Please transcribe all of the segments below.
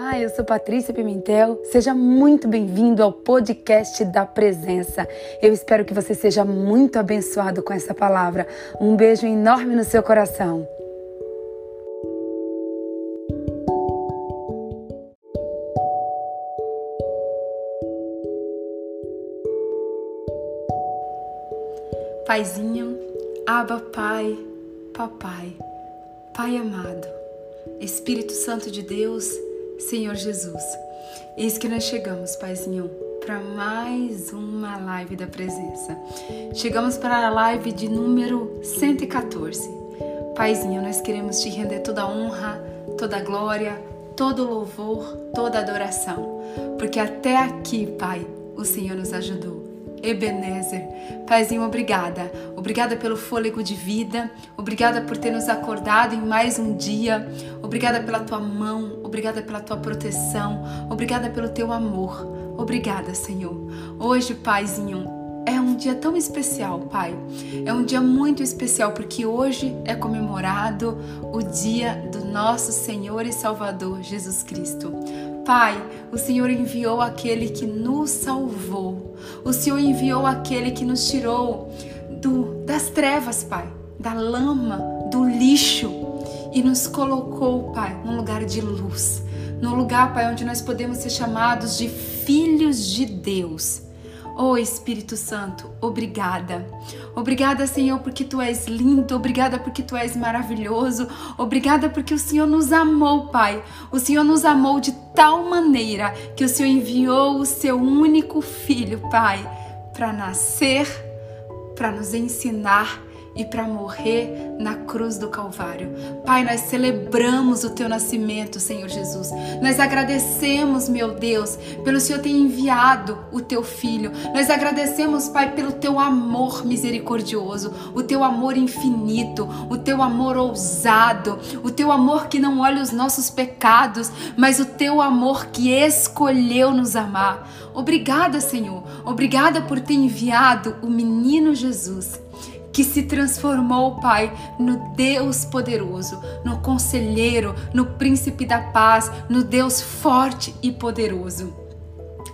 Olá, eu sou Patrícia Pimentel. Seja muito bem-vindo ao podcast da Presença. Eu espero que você seja muito abençoado com essa palavra. Um beijo enorme no seu coração. Paizinho, Aba Pai, Papai, Pai amado, Espírito Santo de Deus, Senhor Jesus. Eis que nós chegamos, Paizinho, para mais uma live da presença. Chegamos para a live de número 114. Paizinho, nós queremos te render toda a honra, toda a glória, todo o louvor, toda a adoração, porque até aqui, Pai, o Senhor nos ajudou. Ebenezer. Paizinho, obrigada. Obrigada pelo fôlego de vida. Obrigada por ter nos acordado em mais um dia. Obrigada pela tua mão. Obrigada pela tua proteção. Obrigada pelo teu amor. Obrigada, Senhor. Hoje, Paizinho, é um dia tão especial, Pai. É um dia muito especial porque hoje é comemorado o dia do nosso Senhor e Salvador Jesus Cristo. Pai, o Senhor enviou aquele que nos salvou. O Senhor enviou aquele que nos tirou do, das trevas, Pai, da lama, do lixo e nos colocou, Pai, num lugar de luz, num lugar, Pai, onde nós podemos ser chamados de filhos de Deus. Oh Espírito Santo, obrigada. Obrigada, Senhor, porque tu és lindo, obrigada porque tu és maravilhoso, obrigada porque o Senhor nos amou, Pai. O Senhor nos amou de tal maneira que o Senhor enviou o seu único filho, Pai, para nascer, para nos ensinar e para morrer na cruz do Calvário. Pai, nós celebramos o teu nascimento, Senhor Jesus. Nós agradecemos, meu Deus, pelo Senhor ter enviado o teu filho. Nós agradecemos, Pai, pelo teu amor misericordioso, o teu amor infinito, o teu amor ousado, o teu amor que não olha os nossos pecados, mas o teu amor que escolheu nos amar. Obrigada, Senhor. Obrigada por ter enviado o menino Jesus que se transformou, Pai, no Deus poderoso, no conselheiro, no príncipe da paz, no Deus forte e poderoso.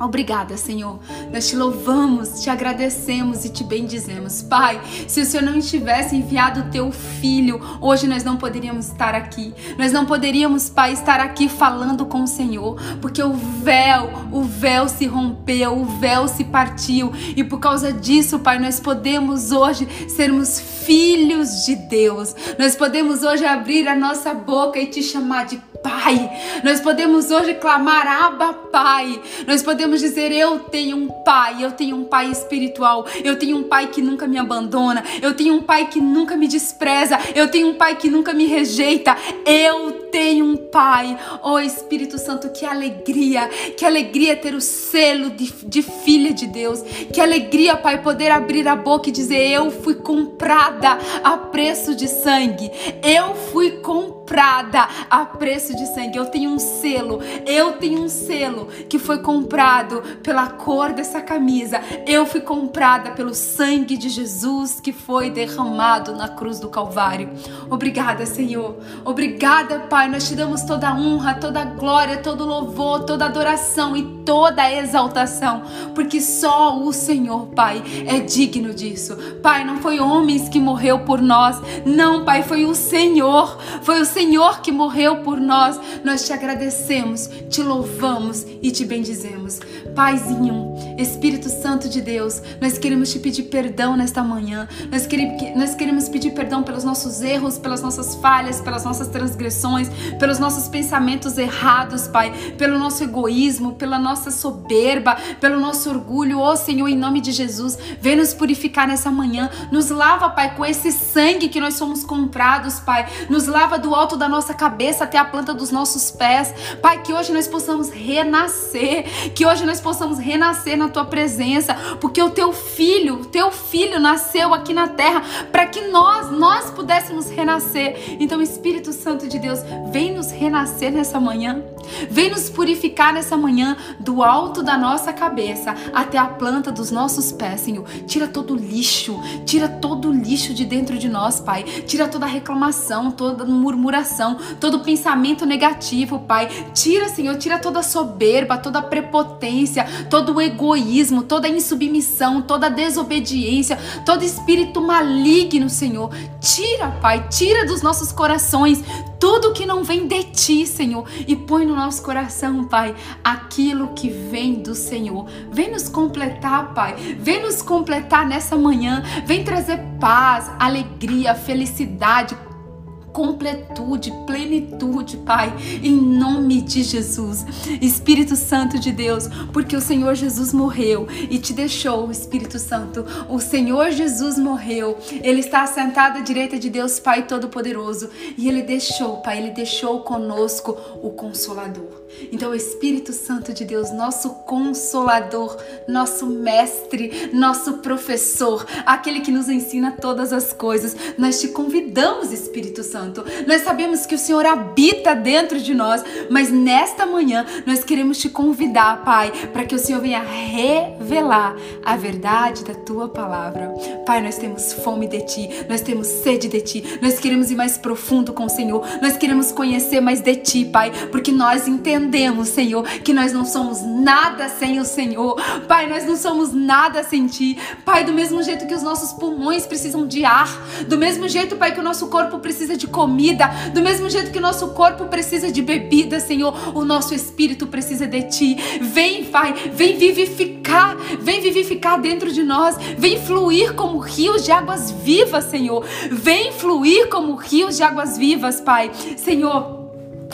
Obrigada, Senhor. Nós te louvamos, te agradecemos e te bendizemos. Pai, se o Senhor não tivesse enviado o teu filho, hoje nós não poderíamos estar aqui. Nós não poderíamos, Pai, estar aqui falando com o Senhor, porque o véu, o véu se rompeu, o véu se partiu. E por causa disso, Pai, nós podemos hoje sermos filhos de Deus. Nós podemos hoje abrir a nossa boca e te chamar de Pai. Nós podemos hoje clamar Abba Pai. Nós podemos dizer eu tenho um Pai, eu tenho um Pai espiritual. Eu tenho um Pai que nunca me abandona. Eu tenho um Pai que nunca me despreza. Eu tenho um Pai que nunca me rejeita. Eu tenho um Pai. Oh Espírito Santo, que alegria, que alegria ter o selo de, de filha de Deus. Que alegria, Pai, poder abrir a boca e dizer eu fui comprada a preço de sangue. Eu fui comprada a preço de sangue. Eu tenho um selo. Eu tenho um selo que foi comprado pela cor dessa camisa. Eu fui comprada pelo sangue de Jesus que foi derramado na cruz do Calvário. Obrigada, Senhor. Obrigada, Pai. Nós te damos toda a honra, toda a glória, todo louvor, toda adoração e toda exaltação, porque só o Senhor, Pai, é digno disso. Pai, não foi homens que morreu por nós. Não, Pai, foi o Senhor. Foi o Senhor que morreu por nós nós, te agradecemos, te louvamos e te bendizemos. Paizinho, Espírito Santo de Deus, nós queremos te pedir perdão nesta manhã, nós queremos pedir perdão pelos nossos erros, pelas nossas falhas, pelas nossas transgressões, pelos nossos pensamentos errados, Pai, pelo nosso egoísmo, pela nossa soberba, pelo nosso orgulho, ô oh, Senhor, em nome de Jesus, vem nos purificar nessa manhã, nos lava, Pai, com esse sangue que nós somos comprados, Pai, nos lava do alto da nossa cabeça até a planta dos nossos pés, Pai, que hoje nós possamos renascer, que hoje nós possamos renascer na tua presença, porque o teu filho, o teu filho nasceu aqui na terra para que nós, nós pudéssemos renascer. Então, Espírito Santo de Deus, vem nos renascer nessa manhã. Vem nos purificar nessa manhã do alto da nossa cabeça até a planta dos nossos pés, Senhor. Tira todo o lixo, tira todo o lixo de dentro de nós, Pai. Tira toda a reclamação, toda murmuração, todo pensamento negativo, Pai. Tira, Senhor, tira toda a soberba, toda a prepotência, todo o egoísmo, toda a insubmissão, toda a desobediência, todo espírito maligno, Senhor. Tira, Pai, tira dos nossos corações tudo que não vem de ti, Senhor, e põe no nosso coração, Pai, aquilo que vem do Senhor. Vem nos completar, Pai. Vem nos completar nessa manhã. Vem trazer paz, alegria, felicidade, completude, plenitude, Pai, em nome de Jesus. Espírito Santo de Deus, porque o Senhor Jesus morreu e te deixou, Espírito Santo. O Senhor Jesus morreu. Ele está sentado à direita de Deus Pai Todo-Poderoso e ele deixou, Pai, ele deixou conosco o consolador. Então, o Espírito Santo de Deus, nosso consolador, nosso mestre, nosso professor, aquele que nos ensina todas as coisas, nós te convidamos, Espírito Santo. Nós sabemos que o Senhor habita dentro de nós, mas nesta manhã nós queremos te convidar, Pai, para que o Senhor venha revelar a verdade da tua palavra. Pai, nós temos fome de ti, nós temos sede de ti, nós queremos ir mais profundo com o Senhor, nós queremos conhecer mais de ti, Pai, porque nós entendemos entendemos, Senhor, que nós não somos nada sem o Senhor. Pai, nós não somos nada sem Ti. Pai, do mesmo jeito que os nossos pulmões precisam de ar, do mesmo jeito, Pai, que o nosso corpo precisa de comida, do mesmo jeito que o nosso corpo precisa de bebida, Senhor, o nosso espírito precisa de Ti. Vem, Pai, vem vivificar, vem vivificar dentro de nós, vem fluir como rios de águas vivas, Senhor. Vem fluir como rios de águas vivas, Pai. Senhor,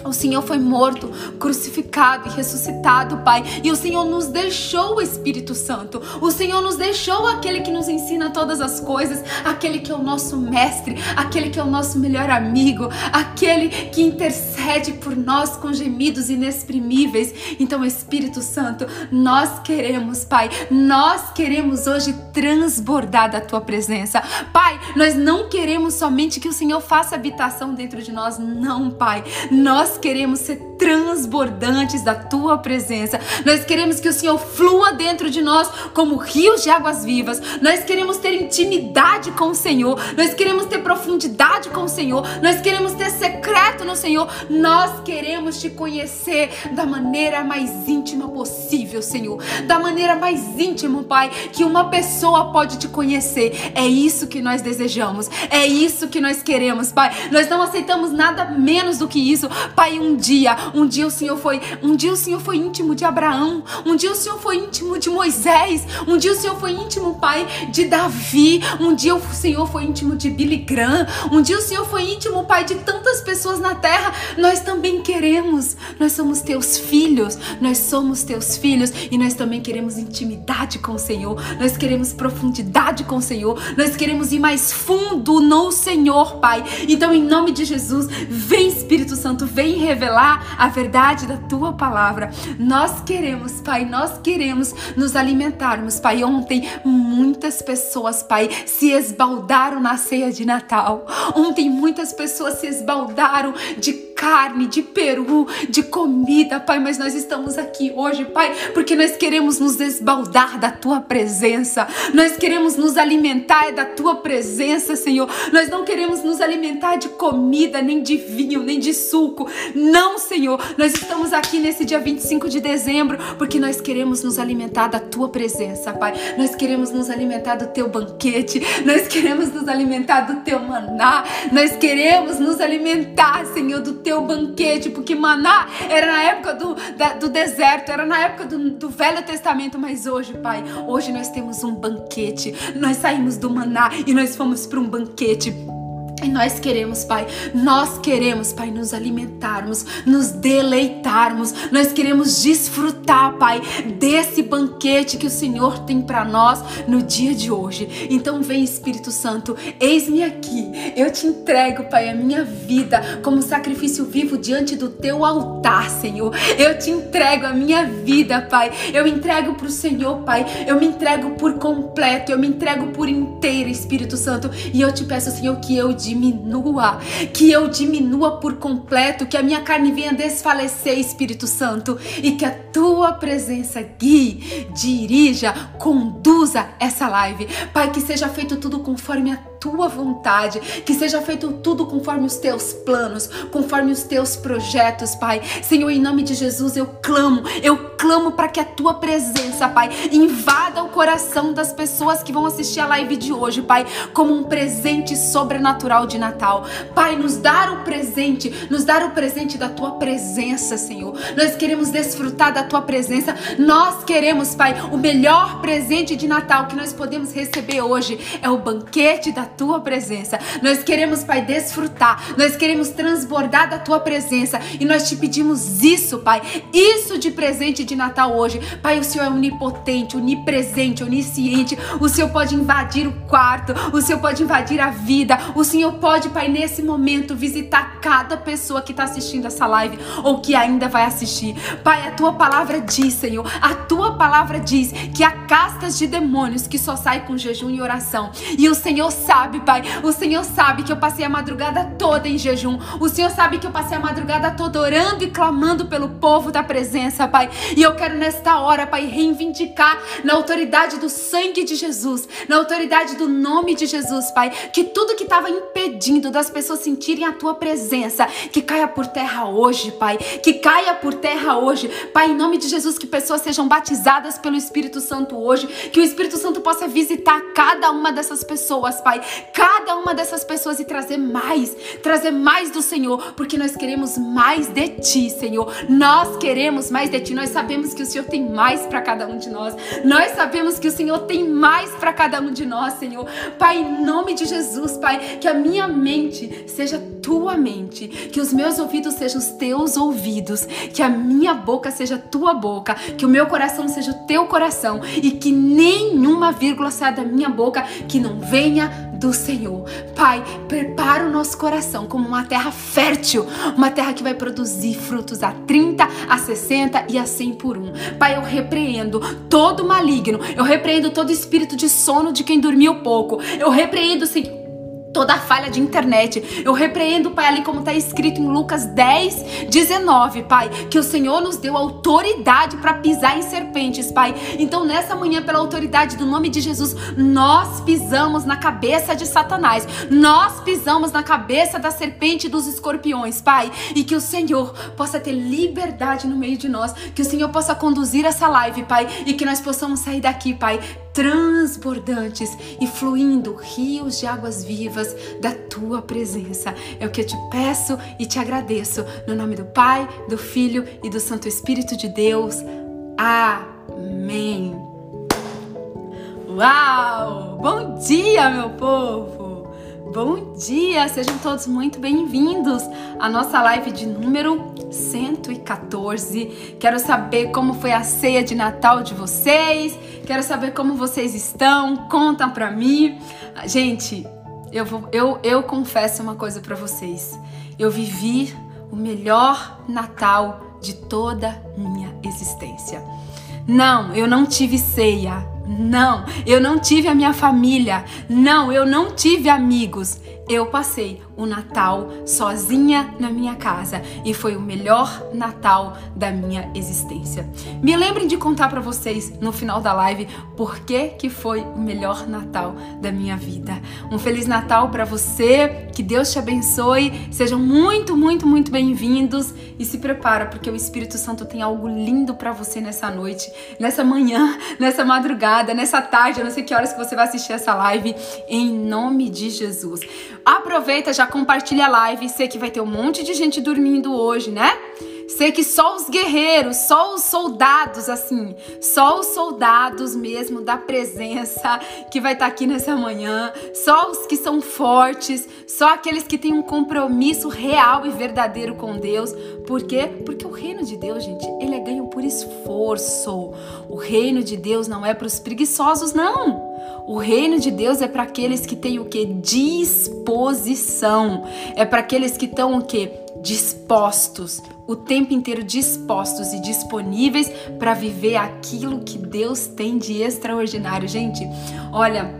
o Senhor foi morto, crucificado e ressuscitado, Pai. E o Senhor nos deixou o Espírito Santo. O Senhor nos deixou aquele que nos ensina todas as coisas, aquele que é o nosso mestre, aquele que é o nosso melhor amigo, aquele que intercede por nós com gemidos inexprimíveis. Então, Espírito Santo, nós queremos, Pai, nós queremos hoje transbordar da tua presença. Pai, nós não queremos somente que o Senhor faça habitação dentro de nós, não, Pai. Nós nós queremos ser transbordantes da tua presença. Nós queremos que o Senhor flua dentro de nós como rios de águas vivas. Nós queremos ter intimidade com o Senhor. Nós queremos ter profundidade com o Senhor. Nós queremos ter secreto no Senhor. Nós queremos te conhecer da maneira mais íntima possível, Senhor. Da maneira mais íntima, Pai, que uma pessoa pode te conhecer. É isso que nós desejamos. É isso que nós queremos, Pai. Nós não aceitamos nada menos do que isso. Pai, um dia, um dia o Senhor foi, um dia o Senhor foi íntimo de Abraão, um dia o Senhor foi íntimo de Moisés, um dia o Senhor foi íntimo, Pai, de Davi, um dia o Senhor foi íntimo de Billy Graham, um dia o Senhor foi íntimo, Pai, de tantas pessoas na terra. Nós também queremos. Nós somos teus filhos, nós somos teus filhos e nós também queremos intimidade com o Senhor. Nós queremos profundidade com o Senhor. Nós queremos ir mais fundo no Senhor, Pai. Então, em nome de Jesus, vem Espírito Santo, vem revelar a verdade da tua palavra. Nós queremos, Pai, nós queremos nos alimentarmos, Pai. Ontem muitas pessoas, Pai, se esbaldaram na ceia de Natal. Ontem muitas pessoas se esbaldaram de carne, de peru, de comida, Pai, mas nós estamos aqui hoje, Pai, porque nós queremos nos esbaldar da tua presença, nós queremos nos alimentar da tua presença, Senhor. Nós não queremos nos alimentar de comida, nem de vinho, nem de suco. Não, Senhor. Nós estamos aqui nesse dia 25 de dezembro porque nós queremos nos alimentar da tua presença, Pai. Nós queremos nos alimentar do teu banquete, nós queremos nos alimentar do teu maná, nós queremos nos alimentar, Senhor, do teu teu banquete, porque maná era na época do, da, do deserto, era na época do, do Velho Testamento, mas hoje, Pai, hoje nós temos um banquete. Nós saímos do maná e nós fomos para um banquete. E nós queremos, Pai, nós queremos, Pai, nos alimentarmos, nos deleitarmos, nós queremos desfrutar, Pai, desse banquete que o Senhor tem para nós no dia de hoje. Então, vem, Espírito Santo, eis-me aqui, eu te entrego, Pai, a minha vida como sacrifício vivo diante do teu altar, Senhor. Eu te entrego a minha vida, Pai, eu entrego para o Senhor, Pai, eu me entrego por completo, eu me entrego por inteiro, Espírito Santo, e eu te peço, Senhor, que eu diminua, que eu diminua por completo, que a minha carne venha desfalecer, Espírito Santo, e que a tua presença guie, dirija, conduza essa live. Pai, que seja feito tudo conforme a tua vontade, que seja feito tudo conforme os teus planos, conforme os teus projetos, Pai. Senhor, em nome de Jesus, eu clamo, eu clamo para que a tua presença, Pai, invada o coração das pessoas que vão assistir a live de hoje, Pai, como um presente sobrenatural de Natal. Pai, nos dar o presente, nos dar o presente da tua presença, Senhor. Nós queremos desfrutar da tua presença. Nós queremos, Pai, o melhor presente de Natal que nós podemos receber hoje é o banquete da tua presença. Nós queremos, Pai, desfrutar. Nós queremos transbordar da tua presença. E nós te pedimos isso, Pai. Isso de presente de Natal hoje. Pai, o Senhor é onipotente, onipresente, onisciente. O Senhor pode invadir o quarto. O Senhor pode invadir a vida. O Senhor pode, Pai, nesse momento visitar cada pessoa que está assistindo essa live ou que ainda vai assistir. Pai, a tua palavra diz, Senhor, a tua palavra diz que há castas de demônios que só saem com jejum e oração. E o Senhor sabe sabe, Pai. O Senhor sabe que eu passei a madrugada toda em jejum. O Senhor sabe que eu passei a madrugada toda orando e clamando pelo povo da presença, Pai. E eu quero nesta hora, Pai, reivindicar na autoridade do sangue de Jesus, na autoridade do nome de Jesus, Pai, que tudo que estava impedindo das pessoas sentirem a tua presença, que caia por terra hoje, Pai. Que caia por terra hoje. Pai, em nome de Jesus, que pessoas sejam batizadas pelo Espírito Santo hoje, que o Espírito Santo possa visitar cada uma dessas pessoas, Pai, cada uma dessas pessoas e trazer mais, trazer mais do Senhor, porque nós queremos mais de Ti, Senhor. Nós queremos mais de Ti. Nós sabemos que o Senhor tem mais para cada um de nós. Nós sabemos que o Senhor tem mais para cada um de nós, Senhor. Pai, em nome de Jesus, Pai, que a minha mente seja tua mente, que os meus ouvidos sejam os teus ouvidos, que a minha boca seja tua boca, que o meu coração seja o teu coração e que nenhuma vírgula saia da minha boca que não venha do Senhor. Pai, prepara o nosso coração como uma terra fértil, uma terra que vai produzir frutos a 30, a 60 e a 100 por um. Pai, eu repreendo todo maligno, eu repreendo todo espírito de sono de quem dormiu pouco, eu repreendo, Senhor toda falha de internet. Eu repreendo, Pai, ali como está escrito em Lucas 10, 19, Pai, que o Senhor nos deu autoridade para pisar em serpentes, Pai. Então, nessa manhã, pela autoridade do nome de Jesus, nós pisamos na cabeça de Satanás, nós pisamos na cabeça da serpente e dos escorpiões, Pai, e que o Senhor possa ter liberdade no meio de nós, que o Senhor possa conduzir essa live, Pai, e que nós possamos sair daqui, Pai, transbordantes e fluindo rios de águas vivas da tua presença. É o que eu te peço e te agradeço. No nome do Pai, do Filho e do Santo Espírito de Deus. Amém. Uau! Bom dia, meu povo! Bom dia, sejam todos muito bem-vindos à nossa live de número 114. Quero saber como foi a ceia de Natal de vocês, quero saber como vocês estão, conta pra mim. Gente, eu, vou, eu, eu confesso uma coisa para vocês: eu vivi o melhor Natal de toda minha existência. Não, eu não tive ceia. Não, eu não tive a minha família. Não, eu não tive amigos. Eu passei o Natal sozinha na minha casa e foi o melhor Natal da minha existência. Me lembrem de contar para vocês no final da live por que que foi o melhor Natal da minha vida. Um feliz Natal para você, que Deus te abençoe. Sejam muito, muito, muito bem-vindos e se prepara porque o Espírito Santo tem algo lindo para você nessa noite, nessa manhã, nessa madrugada, nessa tarde, eu não sei que horas que você vai assistir essa live em nome de Jesus. Aproveita já compartilha a live. Sei que vai ter um monte de gente dormindo hoje, né? Sei que só os guerreiros, só os soldados, assim, só os soldados mesmo da presença que vai estar tá aqui nessa manhã, só os que são fortes, Só aqueles que têm um compromisso real e verdadeiro com Deus. Por quê? Porque o reino de Deus, gente, ele é ganho por esforço. O reino de Deus não é para os preguiçosos, não. O reino de Deus é para aqueles que têm o que? Disposição. É para aqueles que estão o que? Dispostos, o tempo inteiro dispostos e disponíveis para viver aquilo que Deus tem de extraordinário. Gente, olha,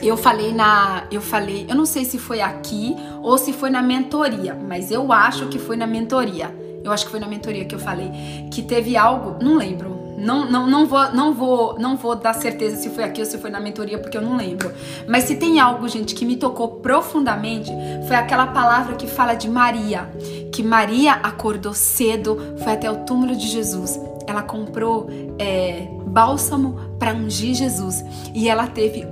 eu falei na, eu falei, eu não sei se foi aqui ou se foi na mentoria, mas eu acho que foi na mentoria. Eu acho que foi na mentoria que eu falei que teve algo, não lembro, não, não, não, vou, não, vou, não vou dar certeza se foi aqui ou se foi na mentoria, porque eu não lembro. Mas se tem algo, gente, que me tocou profundamente, foi aquela palavra que fala de Maria. Que Maria acordou cedo, foi até o túmulo de Jesus. Ela comprou é, bálsamo para ungir Jesus. E ela teve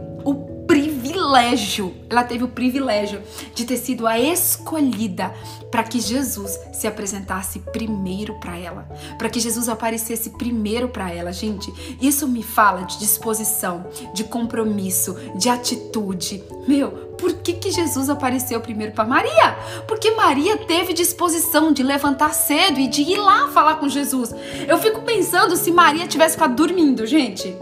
privilégio, ela teve o privilégio de ter sido a escolhida para que Jesus se apresentasse primeiro para ela, para que Jesus aparecesse primeiro para ela, gente. Isso me fala de disposição, de compromisso, de atitude. Meu, por que, que Jesus apareceu primeiro para Maria? Porque Maria teve disposição de levantar cedo e de ir lá falar com Jesus. Eu fico pensando se Maria tivesse ficado dormindo, gente.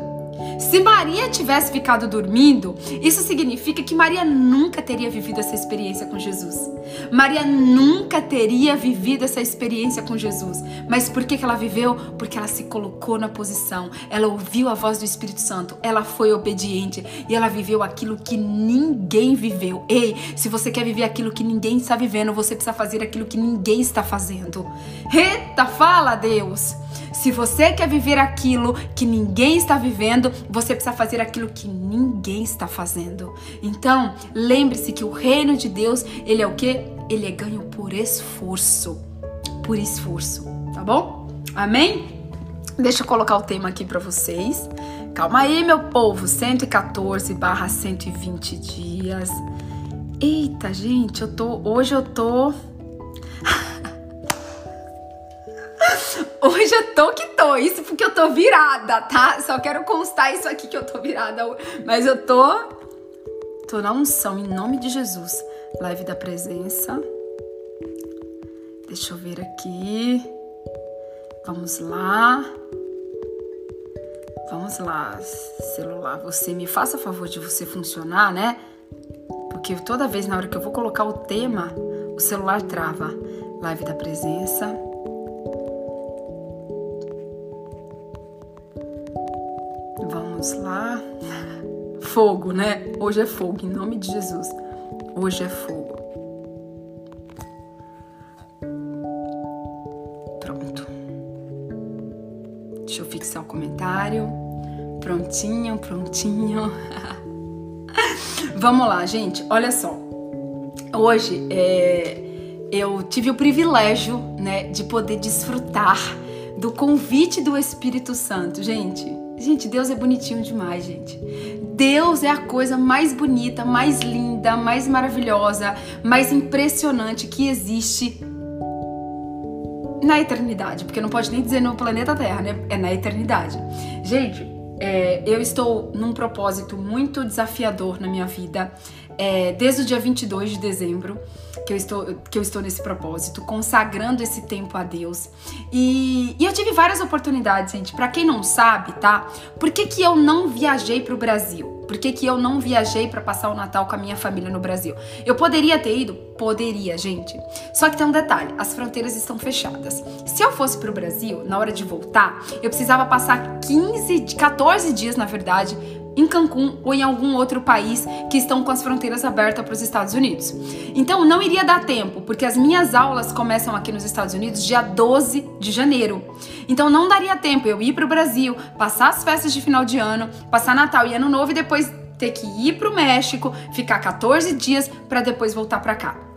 Se Maria tivesse ficado dormindo, isso significa que Maria nunca teria vivido essa experiência com Jesus. Maria nunca teria vivido essa experiência com Jesus. Mas por que, ela viveu? Porque ela se colocou na posição, ela ouviu a voz do Espírito Santo, ela foi obediente e ela viveu aquilo que ninguém viveu. Ei, se você quer viver aquilo que ninguém está vivendo, você precisa fazer aquilo que ninguém está fazendo. Eita, fala Deus! Se você quer viver aquilo que ninguém está vivendo, você precisa fazer aquilo que ninguém está fazendo. Então, lembre-se que o reino de Deus, ele é o que? Ele é ganho por esforço. Por esforço, tá bom? Amém? Deixa eu colocar o tema aqui para vocês. Calma aí, meu povo. 114 barra 120 dias. Eita, gente, eu tô. Hoje eu tô. Hoje eu tô que tô, isso porque eu tô virada, tá? Só quero constar isso aqui que eu tô virada, mas eu tô tô na unção em nome de Jesus. Live da presença. Deixa eu ver aqui. Vamos lá. Vamos lá, celular, você me faça favor de você funcionar, né? Porque toda vez na hora que eu vou colocar o tema, o celular trava. Live da presença. Vamos lá. Fogo, né? Hoje é fogo, em nome de Jesus. Hoje é fogo. Pronto. Deixa eu fixar o comentário. Prontinho, prontinho. Vamos lá, gente. Olha só. Hoje é, eu tive o privilégio, né, de poder desfrutar do convite do Espírito Santo, gente. Gente, Deus é bonitinho demais, gente. Deus é a coisa mais bonita, mais linda, mais maravilhosa, mais impressionante que existe na eternidade, porque não pode nem dizer no planeta Terra, né? É na eternidade. Gente, é, eu estou num propósito muito desafiador na minha vida é, desde o dia 22 de dezembro que eu estou, que eu estou nesse propósito, consagrando esse tempo a Deus. E, e eu tive várias oportunidades, gente. Para quem não sabe, tá? Por que, que eu não viajei para o Brasil? Por que, que eu não viajei para passar o Natal com a minha família no Brasil? Eu poderia ter ido? Poderia, gente. Só que tem um detalhe: as fronteiras estão fechadas. Se eu fosse para o Brasil, na hora de voltar, eu precisava passar 15, 14 dias, na verdade, em Cancún ou em algum outro país que estão com as fronteiras abertas para os Estados Unidos. Então não iria dar tempo, porque as minhas aulas começam aqui nos Estados Unidos dia 12 de janeiro. Então não daria tempo eu ir para o Brasil, passar as festas de final de ano, passar Natal e Ano Novo e depois ter que ir para o México, ficar 14 dias para depois voltar para cá.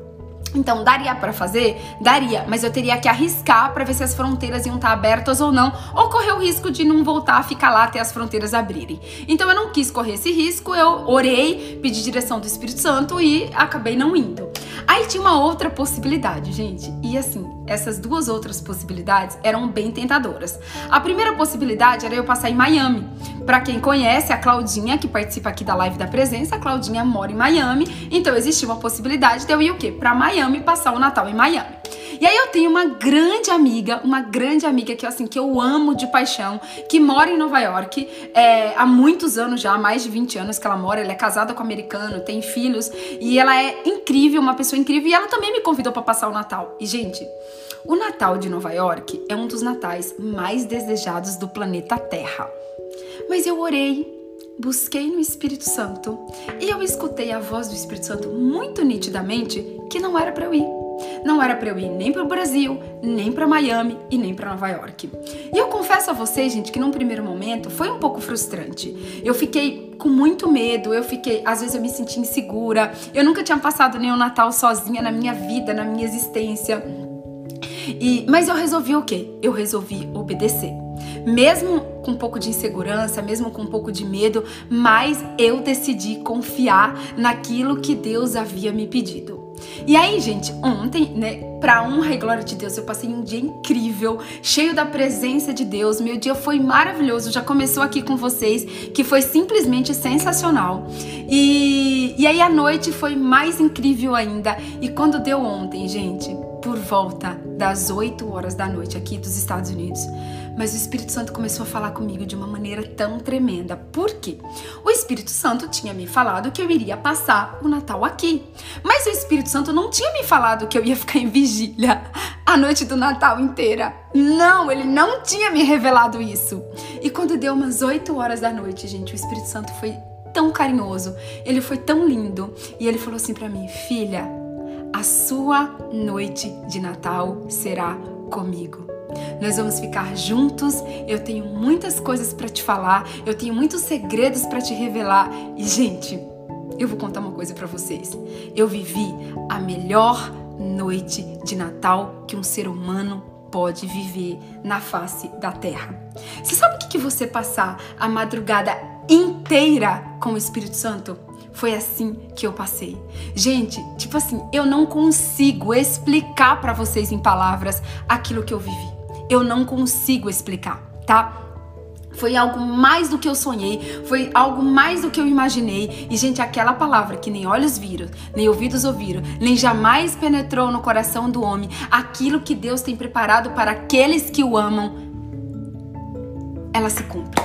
Então, daria para fazer? Daria, mas eu teria que arriscar para ver se as fronteiras iam estar tá abertas ou não, ou correr o risco de não voltar a ficar lá até as fronteiras abrirem. Então, eu não quis correr esse risco, eu orei, pedi direção do Espírito Santo e acabei não indo. Aí tinha uma outra possibilidade, gente. E assim, essas duas outras possibilidades eram bem tentadoras. A primeira possibilidade era eu passar em Miami. Para quem conhece a Claudinha, que participa aqui da live da presença, a Claudinha mora em Miami, então existia uma possibilidade de eu ir o quê? Para Miami passar o Natal em Miami. E aí eu tenho uma grande amiga, uma grande amiga que assim que eu amo de paixão, que mora em Nova York é, há muitos anos já, mais de 20 anos que ela mora. Ela é casada com um americano, tem filhos e ela é incrível, uma pessoa incrível. E ela também me convidou para passar o Natal. E gente, o Natal de Nova York é um dos natais mais desejados do planeta Terra. Mas eu orei, busquei no Espírito Santo e eu escutei a voz do Espírito Santo muito nitidamente que não era para eu ir. Não era para eu ir nem para o Brasil, nem para Miami e nem para Nova York. E eu confesso a vocês, gente, que num primeiro momento foi um pouco frustrante. Eu fiquei com muito medo, eu fiquei, às vezes eu me senti insegura. Eu nunca tinha passado nenhum Natal sozinha na minha vida, na minha existência. E, mas eu resolvi o quê? Eu resolvi obedecer. Mesmo com um pouco de insegurança, mesmo com um pouco de medo, mas eu decidi confiar naquilo que Deus havia me pedido. E aí, gente, ontem, né, pra honra e glória de Deus, eu passei um dia incrível, cheio da presença de Deus. Meu dia foi maravilhoso, já começou aqui com vocês, que foi simplesmente sensacional. E, e aí a noite foi mais incrível ainda. E quando deu ontem, gente, por volta das 8 horas da noite aqui dos Estados Unidos, mas o Espírito Santo começou a falar comigo de uma maneira tão tremenda. Por quê? O Espírito Santo tinha me falado que eu iria passar o Natal aqui. Mas o Espírito Santo não tinha me falado que eu ia ficar em vigília a noite do Natal inteira. Não, ele não tinha me revelado isso. E quando deu umas 8 horas da noite, gente, o Espírito Santo foi tão carinhoso, ele foi tão lindo e ele falou assim para mim: "Filha, a sua noite de Natal será comigo. Nós vamos ficar juntos. Eu tenho muitas coisas para te falar, eu tenho muitos segredos para te revelar. E gente, eu vou contar uma coisa para vocês. Eu vivi a melhor noite de Natal que um ser humano pode viver na face da terra. Você sabe o que você passar a madrugada inteira com o Espírito Santo? Foi assim que eu passei. Gente, tipo assim, eu não consigo explicar para vocês em palavras aquilo que eu vivi eu não consigo explicar, tá? Foi algo mais do que eu sonhei, foi algo mais do que eu imaginei. E, gente, aquela palavra que nem olhos viram, nem ouvidos ouviram, nem jamais penetrou no coração do homem, aquilo que Deus tem preparado para aqueles que o amam, ela se cumpre.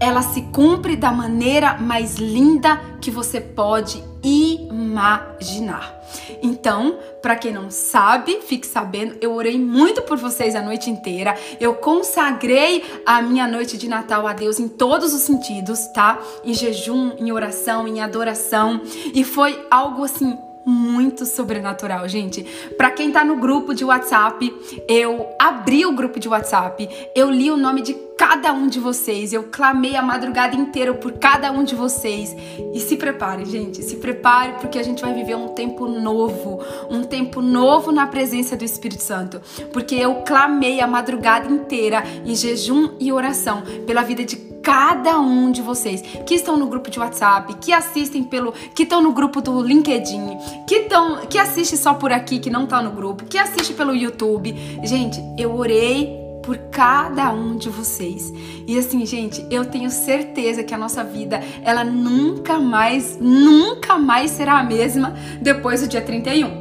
Ela se cumpre da maneira mais linda que você pode imaginar. Então, para quem não sabe, fique sabendo, eu orei muito por vocês a noite inteira. Eu consagrei a minha noite de Natal a Deus em todos os sentidos, tá? Em jejum, em oração, em adoração, e foi algo assim muito sobrenatural, gente. Para quem tá no grupo de WhatsApp, eu abri o grupo de WhatsApp, eu li o nome de cada um de vocês, eu clamei a madrugada inteira por cada um de vocês. E se prepare, gente, se prepare porque a gente vai viver um tempo novo, um tempo novo na presença do Espírito Santo, porque eu clamei a madrugada inteira em jejum e oração pela vida de cada um de vocês que estão no grupo de WhatsApp, que assistem pelo, que estão no grupo do LinkedIn, que estão, que assiste só por aqui, que não tá no grupo, que assiste pelo YouTube. Gente, eu orei por cada um de vocês. E assim, gente, eu tenho certeza que a nossa vida, ela nunca mais, nunca mais será a mesma depois do dia 31.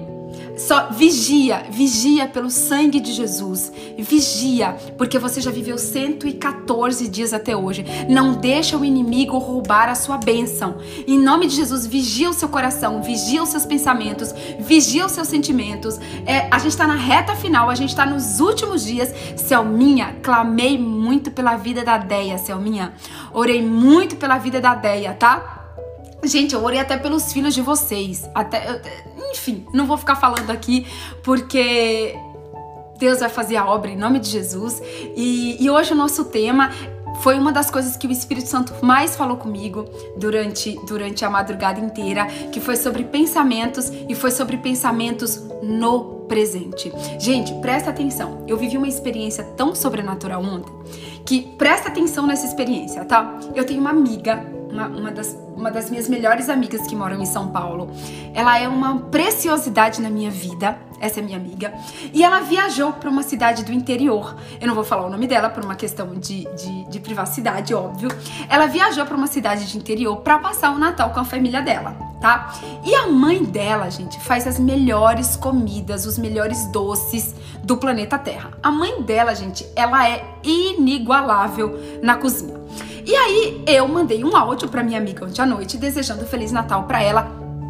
Só vigia, vigia pelo sangue de Jesus. Vigia, porque você já viveu 114 dias até hoje. Não deixa o inimigo roubar a sua bênção. Em nome de Jesus, vigia o seu coração, vigia os seus pensamentos, vigia os seus sentimentos. É, a gente está na reta final, a gente está nos últimos dias. Selminha, clamei muito pela vida da Deia, Selminha. Orei muito pela vida da Deia, tá? Gente, eu orei até pelos filhos de vocês. Até, enfim, não vou ficar falando aqui porque Deus vai fazer a obra em nome de Jesus. E, e hoje o nosso tema foi uma das coisas que o Espírito Santo mais falou comigo durante, durante a madrugada inteira, que foi sobre pensamentos e foi sobre pensamentos no presente. Gente, presta atenção. Eu vivi uma experiência tão sobrenatural ontem que presta atenção nessa experiência, tá? Eu tenho uma amiga uma, uma, das, uma das minhas melhores amigas que moram em São Paulo. Ela é uma preciosidade na minha vida. Essa é minha amiga. E ela viajou para uma cidade do interior. Eu não vou falar o nome dela por uma questão de, de, de privacidade, óbvio. Ela viajou para uma cidade de interior para passar o Natal com a família dela, tá? E a mãe dela, gente, faz as melhores comidas, os melhores doces do planeta Terra. A mãe dela, gente, ela é inigualável na cozinha. E aí eu mandei um áudio para minha amiga ontem à noite desejando Feliz Natal para ela.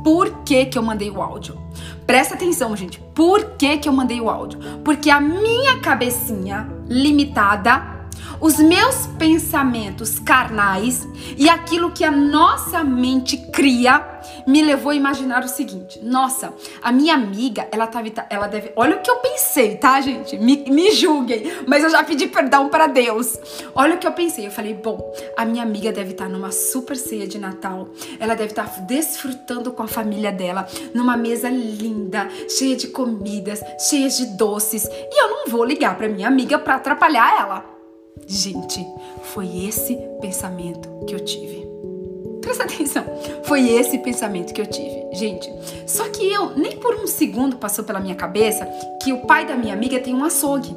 Por que, que eu mandei o áudio? Presta atenção, gente. Por que, que eu mandei o áudio? Porque a minha cabecinha limitada os meus pensamentos carnais e aquilo que a nossa mente cria me levou a imaginar o seguinte: nossa, a minha amiga, ela tá, ela deve. Olha o que eu pensei, tá, gente? Me, me julguem, mas eu já pedi perdão para Deus. Olha o que eu pensei. Eu falei, bom, a minha amiga deve estar tá numa super ceia de Natal. Ela deve estar tá desfrutando com a família dela, numa mesa linda, cheia de comidas, cheia de doces. E eu não vou ligar para minha amiga para atrapalhar ela. Gente, foi esse pensamento que eu tive. Presta atenção, foi esse pensamento que eu tive. Gente, só que eu nem por um segundo passou pela minha cabeça que o pai da minha amiga tem um açougue.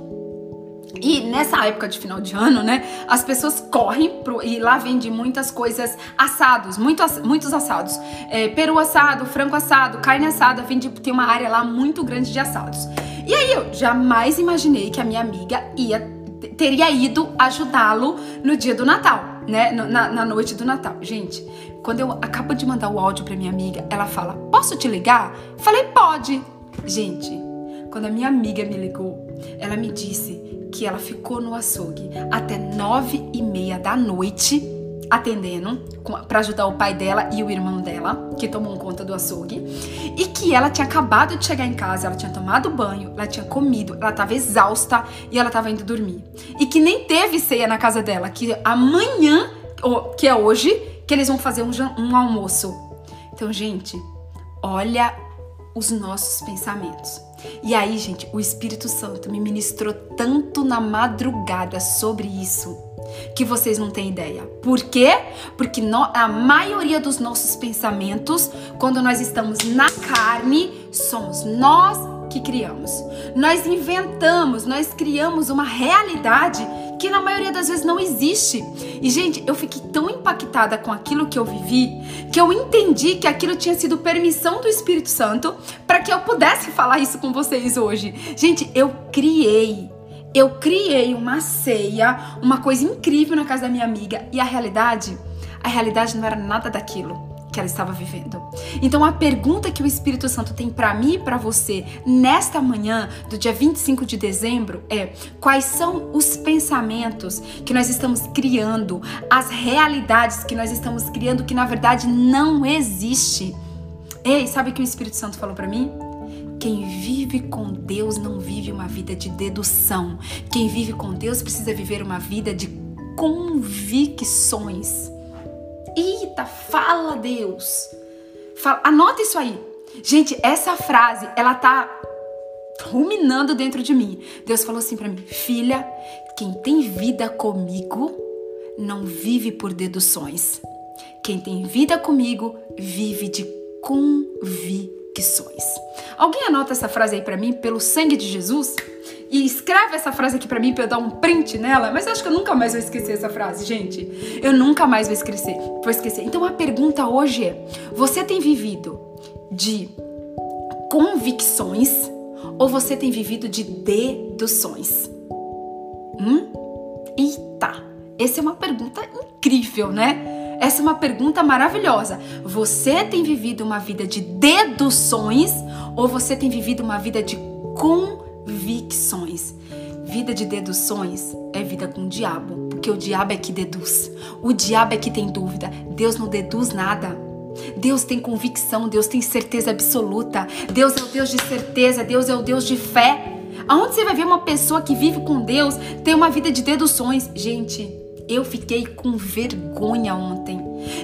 E nessa época de final de ano, né, as pessoas correm pro, e lá vende muitas coisas assados, muito, muitos assados. É, peru assado, frango assado, carne assada, vende, tem uma área lá muito grande de assados. E aí eu jamais imaginei que a minha amiga ia teria ido ajudá-lo no dia do Natal, né? Na, na, noite do Natal. Gente, quando eu acabo de mandar o áudio pra minha amiga, ela fala: Posso te ligar? Falei: Pode. Gente, quando a minha amiga me ligou, ela me disse que ela ficou no açougue até nove e meia da noite atendendo para ajudar o pai dela e o irmão dela, que tomam conta do açougue, e que ela tinha acabado de chegar em casa, ela tinha tomado banho, ela tinha comido, ela estava exausta e ela estava indo dormir. E que nem teve ceia na casa dela, que amanhã, que é hoje, que eles vão fazer um, um almoço. Então, gente, olha os nossos pensamentos. E aí, gente, o Espírito Santo me ministrou tanto na madrugada sobre isso que vocês não têm ideia. Por quê? Porque no, a maioria dos nossos pensamentos, quando nós estamos na carne, somos nós que criamos. Nós inventamos, nós criamos uma realidade que na maioria das vezes não existe. E gente, eu fiquei tão impactada com aquilo que eu vivi, que eu entendi que aquilo tinha sido permissão do Espírito Santo para que eu pudesse falar isso com vocês hoje. Gente, eu criei eu criei uma ceia, uma coisa incrível na casa da minha amiga e a realidade, a realidade não era nada daquilo que ela estava vivendo. Então a pergunta que o Espírito Santo tem para mim e para você nesta manhã do dia 25 de dezembro é: quais são os pensamentos que nós estamos criando, as realidades que nós estamos criando que na verdade não existe? Ei, sabe o que o Espírito Santo falou para mim? Quem vive com Deus não vive uma vida de dedução. Quem vive com Deus precisa viver uma vida de convicções. Eita, fala Deus. Fala, anota isso aí. Gente, essa frase, ela tá ruminando dentro de mim. Deus falou assim para mim: "Filha, quem tem vida comigo não vive por deduções. Quem tem vida comigo vive de convicções." Convicções. Alguém anota essa frase aí para mim pelo sangue de Jesus? E escreve essa frase aqui para mim para eu dar um print nela, mas eu acho que eu nunca mais vou esquecer essa frase, gente. Eu nunca mais vou esquecer. Vou esquecer. Então a pergunta hoje é: você tem vivido de convicções ou você tem vivido de deduções? Hum? Eita, essa é uma pergunta incrível, né? Essa é uma pergunta maravilhosa. Você tem vivido uma vida de deduções ou você tem vivido uma vida de convicções? Vida de deduções é vida com o diabo, porque o diabo é que deduz. O diabo é que tem dúvida. Deus não deduz nada. Deus tem convicção, Deus tem certeza absoluta. Deus é o Deus de certeza, Deus é o Deus de fé. Aonde você vai ver uma pessoa que vive com Deus tem uma vida de deduções? Gente, eu fiquei com vergonha ontem.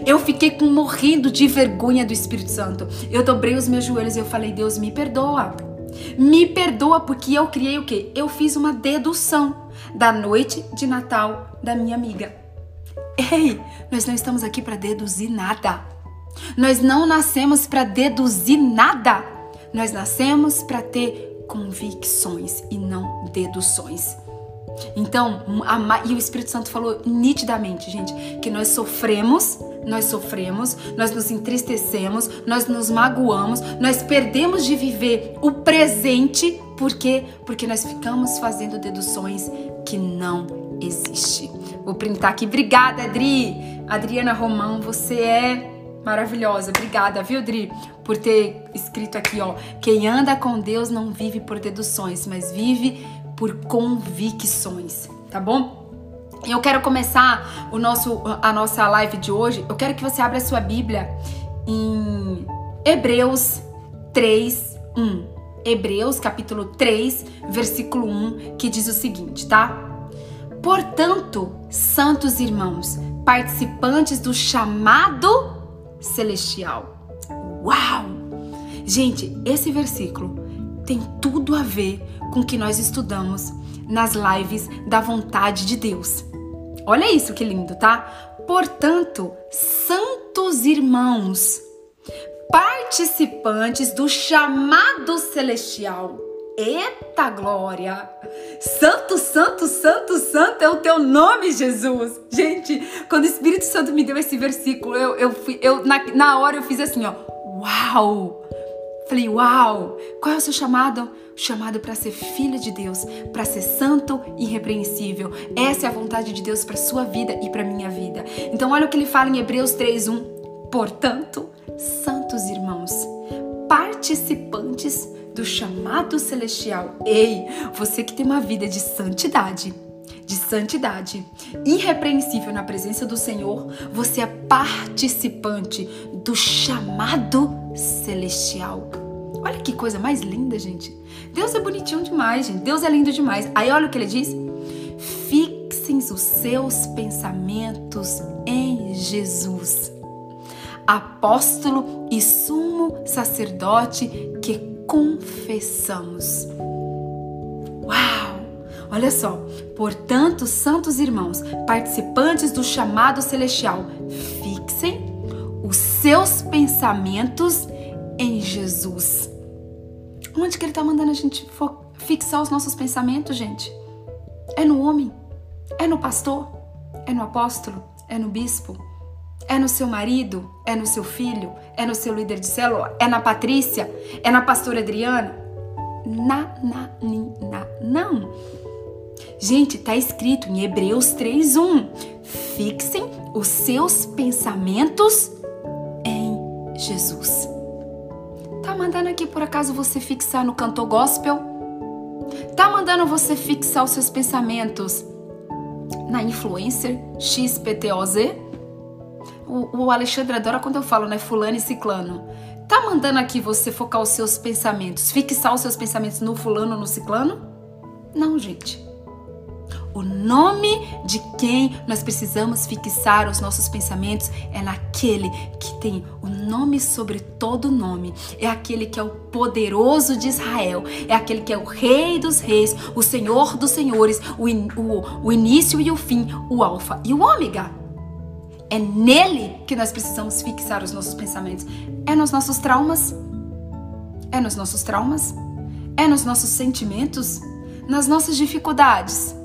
Eu fiquei com morrendo de vergonha do Espírito Santo. Eu dobrei os meus joelhos e eu falei: "Deus, me perdoa. Me perdoa porque eu criei o quê? Eu fiz uma dedução da noite de Natal da minha amiga. Ei, nós não estamos aqui para deduzir nada. Nós não nascemos para deduzir nada. Nós nascemos para ter convicções e não deduções. Então, a, e o Espírito Santo falou nitidamente, gente, que nós sofremos, nós sofremos, nós nos entristecemos, nós nos magoamos, nós perdemos de viver o presente, por quê? Porque nós ficamos fazendo deduções que não existem. Vou printar aqui. Obrigada, Adri. Adriana Romão, você é maravilhosa. Obrigada, viu, Adri, por ter escrito aqui, ó. Quem anda com Deus não vive por deduções, mas vive por convicções, tá bom? Eu quero começar o nosso, a nossa live de hoje. Eu quero que você abra a sua Bíblia em Hebreus 3, 1. Hebreus capítulo 3, versículo 1, que diz o seguinte, tá? Portanto, santos irmãos, participantes do chamado celestial. Uau! Gente, esse versículo tem tudo a ver com que nós estudamos nas lives da vontade de Deus. Olha isso que lindo, tá? Portanto, santos irmãos, participantes do chamado celestial. Eita glória! Santo, santo, santo, santo é o teu nome, Jesus. Gente, quando o Espírito Santo me deu esse versículo, eu, eu, eu na, na hora eu fiz assim, ó. Uau! Falei, uau, qual é o seu chamado? Chamado para ser filho de Deus, para ser santo e irrepreensível. Essa é a vontade de Deus para sua vida e para minha vida. Então olha o que ele fala em Hebreus 3:1. Portanto, santos irmãos, participantes do chamado celestial. Ei, você que tem uma vida de santidade, de santidade, irrepreensível na presença do Senhor, você é participante do chamado celestial. Olha que coisa mais linda, gente. Deus é bonitinho demais, gente. Deus é lindo demais. Aí olha o que ele diz: fixem os seus pensamentos em Jesus, apóstolo e sumo sacerdote que confessamos. Uau! Olha só, portanto, santos irmãos, participantes do chamado celestial, fixem os seus pensamentos em Jesus. Onde que ele está mandando a gente fixar os nossos pensamentos, gente? É no homem? É no pastor? É no apóstolo? É no bispo? É no seu marido? É no seu filho? É no seu líder de célula? É na Patrícia? É na pastora Adriana? Na, na, ni, na, não. Gente, tá escrito em Hebreus 3:1. Fixem os seus pensamentos em Jesus. Mandando aqui por acaso você fixar no cantor gospel? Tá mandando você fixar os seus pensamentos na influencer XPTOZ? O, o Alexandre adora quando eu falo, né? Fulano e ciclano. Tá mandando aqui você focar os seus pensamentos, fixar os seus pensamentos no fulano ou no ciclano? Não, gente. O nome de quem nós precisamos fixar os nossos pensamentos é naquele que tem o nome sobre todo nome. É aquele que é o poderoso de Israel. É aquele que é o Rei dos Reis, o Senhor dos Senhores, o, in, o, o início e o fim, o Alfa e o Ômega. É nele que nós precisamos fixar os nossos pensamentos. É nos nossos traumas? É nos nossos traumas? É nos nossos sentimentos? Nas nossas dificuldades?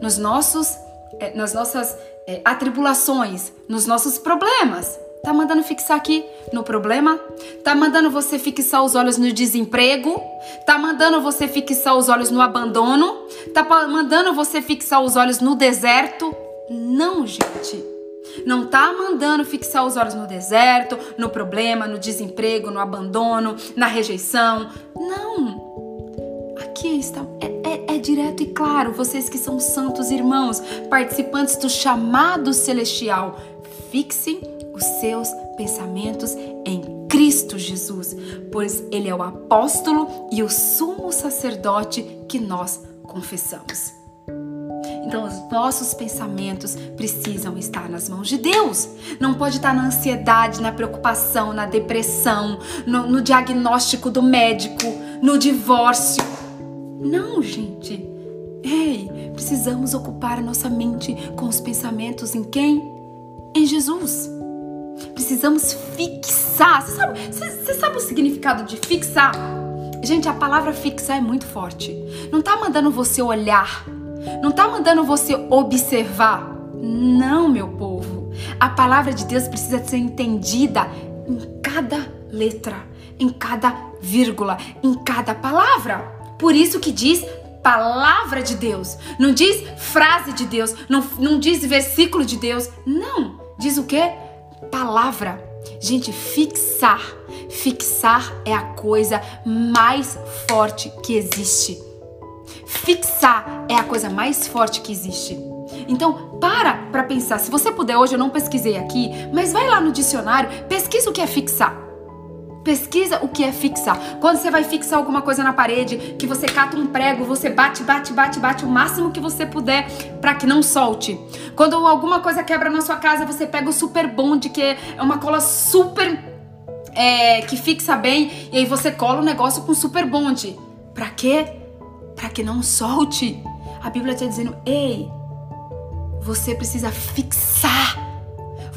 Nos nossos, é, nas nossas é, atribulações, nos nossos problemas. Tá mandando fixar aqui no problema? Tá mandando você fixar os olhos no desemprego? Tá mandando você fixar os olhos no abandono? Tá mandando você fixar os olhos no deserto? Não, gente. Não tá mandando fixar os olhos no deserto, no problema, no desemprego, no abandono, na rejeição. Não. Aqui está. É, é, é direto e claro, vocês que são santos irmãos, participantes do chamado celestial, fixem os seus pensamentos em Cristo Jesus, pois Ele é o apóstolo e o sumo sacerdote que nós confessamos. Então, os nossos pensamentos precisam estar nas mãos de Deus. Não pode estar na ansiedade, na preocupação, na depressão, no, no diagnóstico do médico, no divórcio. Não, gente. Ei, precisamos ocupar a nossa mente com os pensamentos em quem? Em Jesus. Precisamos fixar. Você sabe, você, você sabe o significado de fixar? Gente, a palavra fixar é muito forte. Não tá mandando você olhar. Não tá mandando você observar. Não, meu povo. A palavra de Deus precisa ser entendida em cada letra, em cada vírgula, em cada palavra. Por isso que diz palavra de Deus. Não diz frase de Deus. Não, não diz versículo de Deus. Não. Diz o quê? Palavra. Gente, fixar. Fixar é a coisa mais forte que existe. Fixar é a coisa mais forte que existe. Então, para para pensar. Se você puder, hoje eu não pesquisei aqui, mas vai lá no dicionário, pesquisa o que é fixar. Pesquisa o que é fixar. Quando você vai fixar alguma coisa na parede, que você cata um prego, você bate, bate, bate, bate o máximo que você puder para que não solte. Quando alguma coisa quebra na sua casa, você pega o super bond, que é uma cola super é, que fixa bem, e aí você cola o negócio com super bond. Pra quê? Pra que não solte. A Bíblia está dizendo: ei, você precisa fixar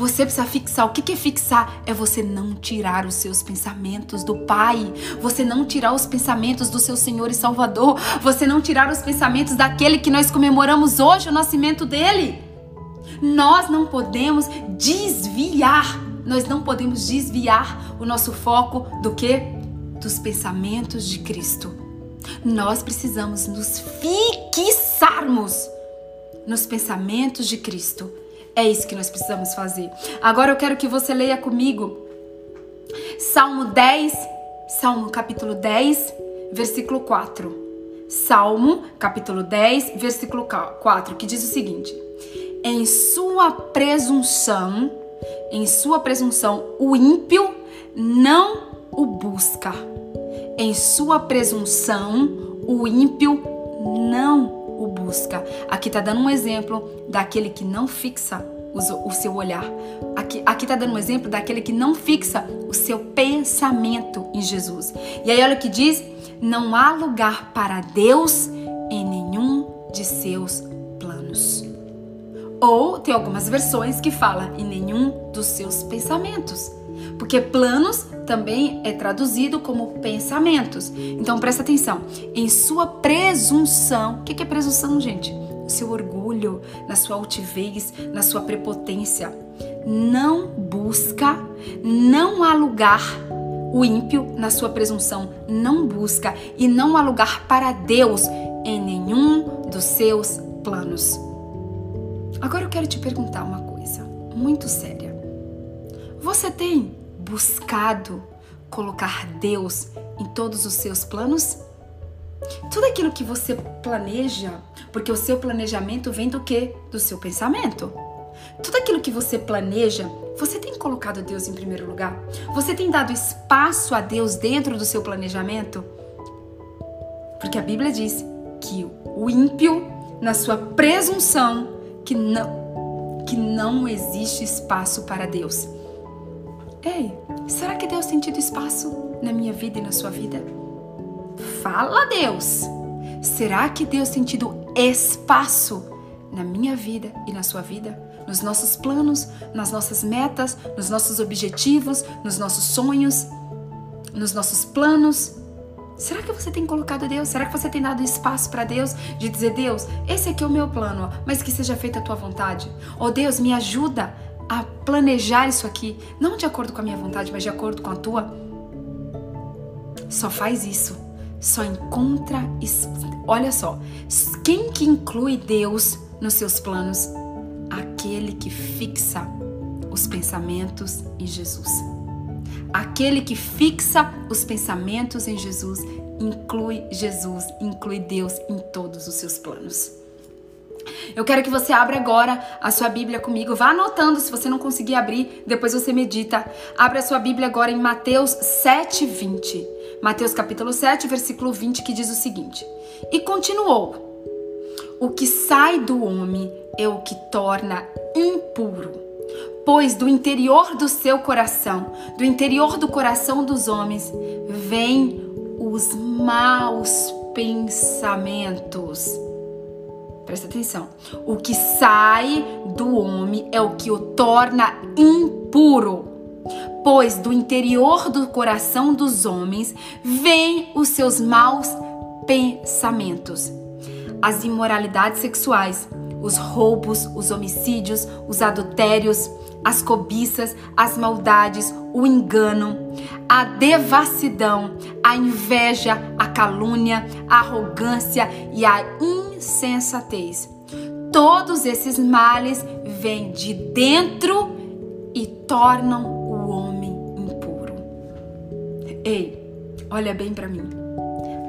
você precisa fixar. O que é fixar? É você não tirar os seus pensamentos do Pai. Você não tirar os pensamentos do seu Senhor e Salvador. Você não tirar os pensamentos daquele que nós comemoramos hoje, o nascimento dele. Nós não podemos desviar. Nós não podemos desviar o nosso foco do que? Dos pensamentos de Cristo. Nós precisamos nos fixarmos nos pensamentos de Cristo é isso que nós precisamos fazer. Agora eu quero que você leia comigo Salmo 10, Salmo capítulo 10, versículo 4. Salmo capítulo 10, versículo 4, que diz o seguinte: Em sua presunção, em sua presunção, o ímpio não o busca. Em sua presunção, o ímpio não o busca. Aqui está dando um exemplo daquele que não fixa o seu olhar. Aqui, aqui tá dando um exemplo daquele que não fixa o seu pensamento em Jesus. E aí olha o que diz: não há lugar para Deus em nenhum de seus planos. Ou tem algumas versões que fala em nenhum dos seus pensamentos. Porque planos também é traduzido como pensamentos. Então presta atenção. Em sua presunção. O que é presunção, gente? O seu orgulho, na sua altivez, na sua prepotência. Não busca, não há lugar. O ímpio, na sua presunção, não busca e não há lugar para Deus em nenhum dos seus planos. Agora eu quero te perguntar uma coisa muito séria. Você tem buscado colocar Deus em todos os seus planos? Tudo aquilo que você planeja, porque o seu planejamento vem do que? Do seu pensamento. Tudo aquilo que você planeja, você tem colocado Deus em primeiro lugar? Você tem dado espaço a Deus dentro do seu planejamento? Porque a Bíblia diz que o ímpio, na sua presunção, que não, que não existe espaço para Deus. Ei, será que Deus tem tido espaço na minha vida e na sua vida? Fala, Deus! Será que Deus tem tido espaço na minha vida e na sua vida? Nos nossos planos, nas nossas metas, nos nossos objetivos, nos nossos sonhos, nos nossos planos? Será que você tem colocado Deus? Será que você tem dado espaço para Deus de dizer: Deus, esse aqui é o meu plano, mas que seja feita a tua vontade? Oh Deus, me ajuda a planejar isso aqui, não de acordo com a minha vontade, mas de acordo com a tua. Só faz isso. Só encontra. Olha só. Quem que inclui Deus nos seus planos? Aquele que fixa os pensamentos em Jesus. Aquele que fixa os pensamentos em Jesus inclui Jesus, inclui Deus em todos os seus planos. Eu quero que você abra agora a sua Bíblia comigo. Vá anotando se você não conseguir abrir, depois você medita. Abra a sua Bíblia agora em Mateus 7, 20. Mateus capítulo 7, versículo 20, que diz o seguinte: E continuou: O que sai do homem é o que torna impuro. Pois do interior do seu coração, do interior do coração dos homens, vêm os maus pensamentos Presta atenção. O que sai do homem é o que o torna impuro. Pois do interior do coração dos homens vêm os seus maus pensamentos, as imoralidades sexuais, os roubos, os homicídios, os adultérios, as cobiças, as maldades, o engano, a devassidão, a inveja, a calúnia, a arrogância e a insensatez. Todos esses males vêm de dentro e tornam o homem impuro. Ei, olha bem para mim.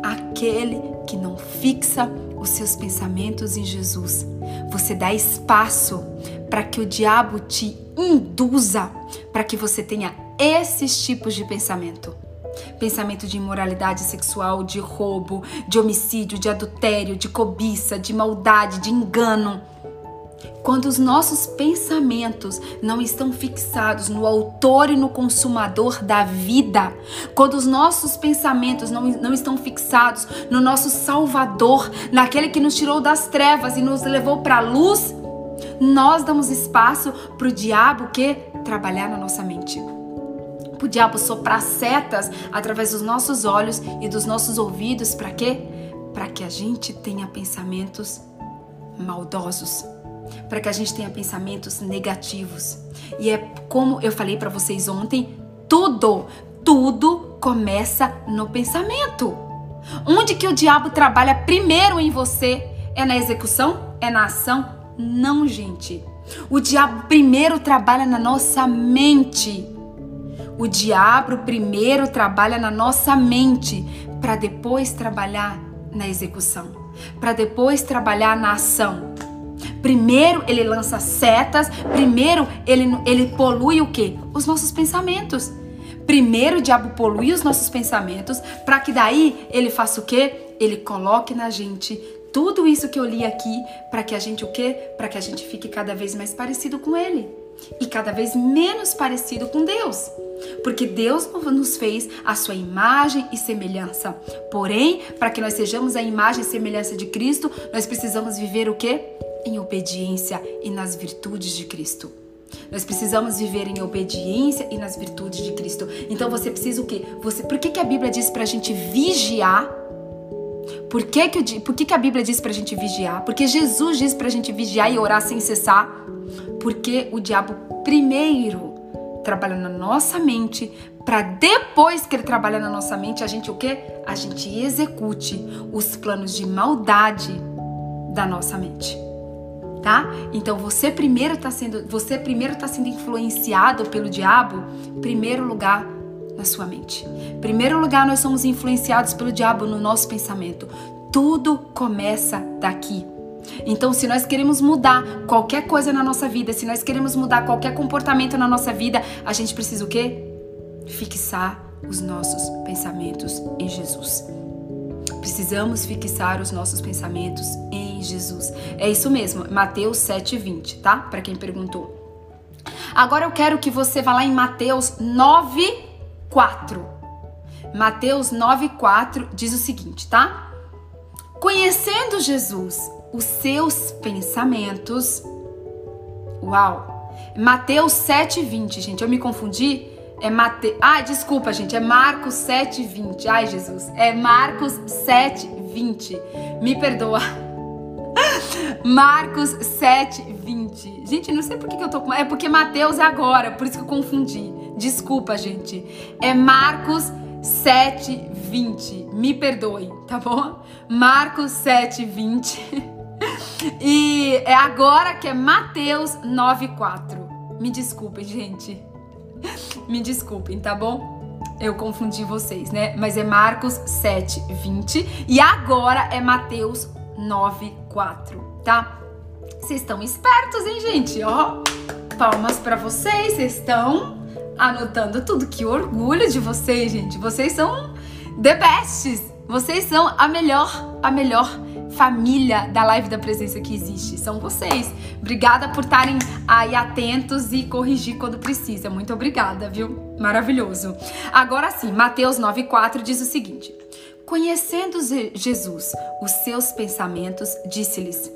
Aquele que não fixa os seus pensamentos em Jesus, você dá espaço para que o diabo te induza para que você tenha esses tipos de pensamento. Pensamento de imoralidade sexual, de roubo, de homicídio, de adultério, de cobiça, de maldade, de engano. Quando os nossos pensamentos não estão fixados no autor e no consumador da vida, quando os nossos pensamentos não, não estão fixados no nosso Salvador, naquele que nos tirou das trevas e nos levou para a luz, nós damos espaço para o diabo que trabalhar na nossa mente. Para o diabo soprar setas através dos nossos olhos e dos nossos ouvidos, para quê? Para que a gente tenha pensamentos maldosos, para que a gente tenha pensamentos negativos. E é como eu falei para vocês ontem, tudo, tudo começa no pensamento. Onde que o diabo trabalha primeiro em você? É na execução? É na ação? Não, gente. O diabo primeiro trabalha na nossa mente. O diabo primeiro trabalha na nossa mente para depois trabalhar na execução, para depois trabalhar na ação. Primeiro ele lança setas, primeiro ele, ele polui o que? Os nossos pensamentos. Primeiro o diabo polui os nossos pensamentos para que daí ele faça o que? Ele coloque na gente tudo isso que eu li aqui para que a gente o quê? Para que a gente fique cada vez mais parecido com ele e cada vez menos parecido com Deus. Porque Deus nos fez a sua imagem e semelhança. Porém, para que nós sejamos a imagem e semelhança de Cristo, nós precisamos viver o quê? Em obediência e nas virtudes de Cristo. Nós precisamos viver em obediência e nas virtudes de Cristo. Então você precisa o quê? Você, por que, que a Bíblia diz para a gente vigiar? Por que, que, por que, que a Bíblia diz pra gente vigiar? Porque Jesus diz pra gente vigiar e orar sem cessar? Porque o diabo primeiro trabalha na nossa mente para depois que ele trabalha na nossa mente, a gente o quê? A gente execute os planos de maldade da nossa mente. Tá? Então você primeiro está sendo, você primeiro tá sendo influenciado pelo diabo, primeiro lugar na sua mente. Em primeiro lugar, nós somos influenciados pelo diabo no nosso pensamento. Tudo começa daqui. Então, se nós queremos mudar qualquer coisa na nossa vida, se nós queremos mudar qualquer comportamento na nossa vida, a gente precisa o quê? Fixar os nossos pensamentos em Jesus. Precisamos fixar os nossos pensamentos em Jesus. É isso mesmo, Mateus 7:20, tá? Para quem perguntou. Agora eu quero que você vá lá em Mateus 9 4. Mateus 9:4 diz o seguinte, tá? Conhecendo Jesus, os seus pensamentos. Uau! Mateus 7:20, gente, eu me confundi. É Mate... Ah, desculpa, gente, é Marcos 7:20. Ai, Jesus, é Marcos 7:20. Me perdoa. Marcos 7:20. Gente, não sei por que, que eu tô com. É porque Mateus é agora, por isso que eu confundi. Desculpa, gente. É Marcos 7, 20. Me perdoe, tá bom? Marcos 7, 20. e é agora que é Mateus 9, 4. Me desculpem, gente. Me desculpem, tá bom? Eu confundi vocês, né? Mas é Marcos 7, 20. E agora é Mateus 9, 4, tá? Vocês estão espertos, hein, gente? Ó, palmas para vocês. Vocês estão anotando tudo. Que orgulho de vocês, gente. Vocês são the bestes. Vocês são a melhor, a melhor família da live da presença que existe. São vocês. Obrigada por estarem aí atentos e corrigir quando precisa. Muito obrigada, viu? Maravilhoso. Agora sim, Mateus 9:4 diz o seguinte: Conhecendo Jesus os seus pensamentos, disse-lhes: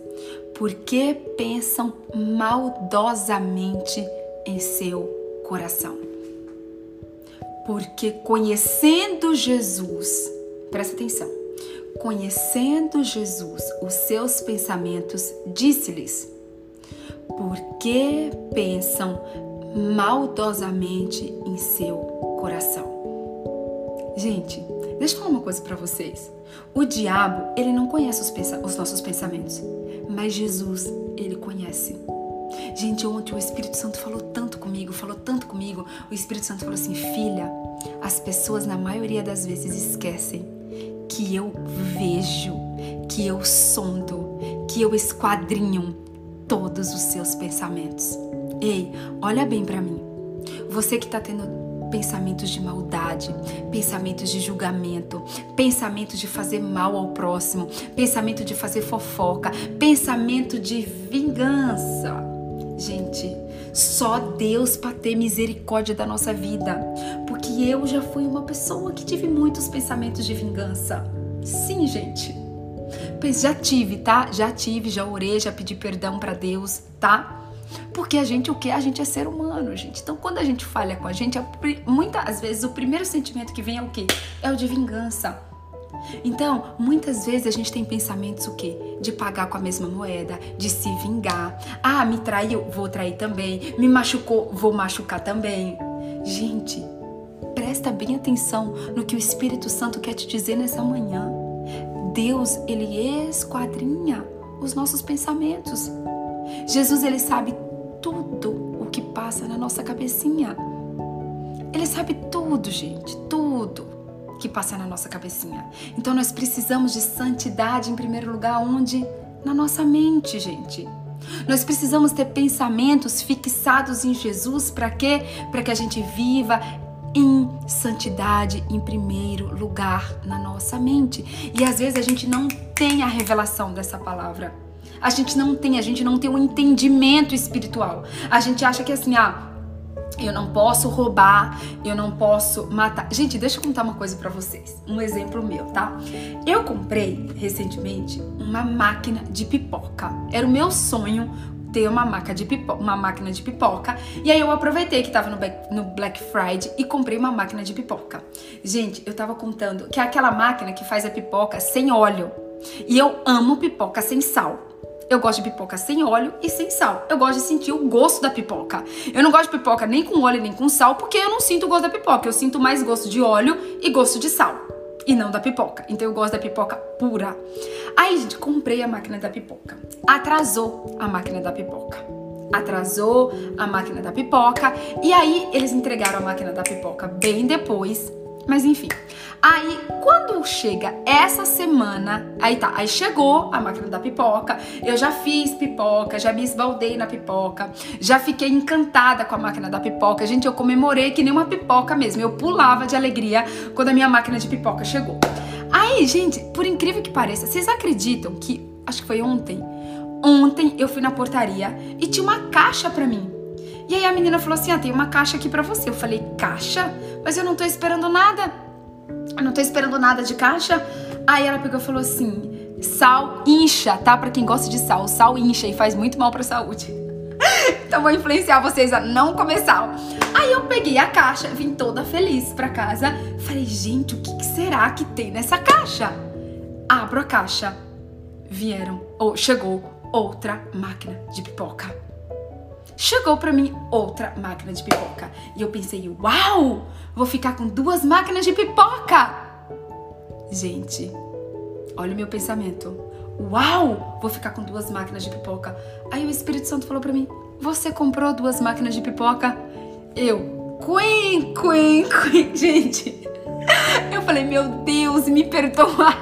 porque pensam maldosamente em seu coração. Porque conhecendo Jesus, presta atenção, conhecendo Jesus, os seus pensamentos, disse-lhes: porque pensam maldosamente em seu coração. Gente, deixa eu falar uma coisa para vocês. O diabo, ele não conhece os, os nossos pensamentos, mas Jesus, ele conhece. Gente, ontem o Espírito Santo falou tanto comigo, falou tanto comigo. O Espírito Santo falou assim: filha, as pessoas na maioria das vezes esquecem que eu vejo, que eu sondo, que eu esquadrinho todos os seus pensamentos. Ei, olha bem para mim. Você que está tendo pensamentos de maldade, pensamentos de julgamento, pensamento de fazer mal ao próximo, pensamento de fazer fofoca, pensamento de vingança. Gente, só Deus para ter misericórdia da nossa vida, porque eu já fui uma pessoa que tive muitos pensamentos de vingança. Sim, gente. Já tive, tá? Já tive, já orei, já pedi perdão para Deus, tá? Porque a gente, o que? A gente é ser humano, gente. Então, quando a gente falha com a gente, muitas vezes o primeiro sentimento que vem é o quê? É o de vingança. Então, muitas vezes a gente tem pensamentos o quê? De pagar com a mesma moeda, de se vingar. Ah, me traiu, vou trair também. Me machucou, vou machucar também. Gente, presta bem atenção no que o Espírito Santo quer te dizer nessa manhã. Deus, ele esquadrinha os nossos pensamentos. Jesus ele sabe tudo o que passa na nossa cabecinha. Ele sabe tudo, gente, tudo que passa na nossa cabecinha. Então nós precisamos de santidade em primeiro lugar, onde? Na nossa mente, gente. Nós precisamos ter pensamentos fixados em Jesus para quê? Para que a gente viva em santidade em primeiro lugar na nossa mente. E às vezes a gente não tem a revelação dessa palavra. A gente não tem, a gente não tem um entendimento espiritual. A gente acha que assim, ah, eu não posso roubar, eu não posso matar. Gente, deixa eu contar uma coisa para vocês. Um exemplo meu, tá? Eu comprei recentemente uma máquina de pipoca. Era o meu sonho ter uma, máquina de pipoca, uma máquina de pipoca. E aí eu aproveitei que tava no Black, no Black Friday e comprei uma máquina de pipoca. Gente, eu tava contando que é aquela máquina que faz a pipoca sem óleo. E eu amo pipoca sem sal. Eu gosto de pipoca sem óleo e sem sal. Eu gosto de sentir o gosto da pipoca. Eu não gosto de pipoca nem com óleo nem com sal, porque eu não sinto o gosto da pipoca. Eu sinto mais gosto de óleo e gosto de sal. E não da pipoca. Então eu gosto da pipoca pura. Aí, gente, comprei a máquina da pipoca. Atrasou a máquina da pipoca. Atrasou a máquina da pipoca. E aí, eles entregaram a máquina da pipoca bem depois mas enfim. Aí, quando chega essa semana, aí tá, aí chegou a máquina da pipoca, eu já fiz pipoca, já me esbaldei na pipoca, já fiquei encantada com a máquina da pipoca. Gente, eu comemorei que nem uma pipoca mesmo. Eu pulava de alegria quando a minha máquina de pipoca chegou. Aí, gente, por incrível que pareça, vocês acreditam que, acho que foi ontem, ontem eu fui na portaria e tinha uma caixa pra mim. E aí a menina falou assim: ah, tem uma caixa aqui para você. Eu falei: caixa? Mas eu não tô esperando nada. Eu não tô esperando nada de caixa. Aí ela pegou e falou assim: sal incha, tá? Para quem gosta de sal, sal incha e faz muito mal para saúde. então vou influenciar vocês a não comer sal. Aí eu peguei a caixa, vim toda feliz para casa. Falei: gente, o que será que tem nessa caixa? Abro a caixa. Vieram, ou chegou outra máquina de pipoca chegou para mim outra máquina de pipoca. E eu pensei, uau, vou ficar com duas máquinas de pipoca. Gente, olha o meu pensamento. Uau, vou ficar com duas máquinas de pipoca. Aí o Espírito Santo falou para mim: Você comprou duas máquinas de pipoca? Eu, quen, quen, quen. Gente, eu falei: Meu Deus, me perdoa.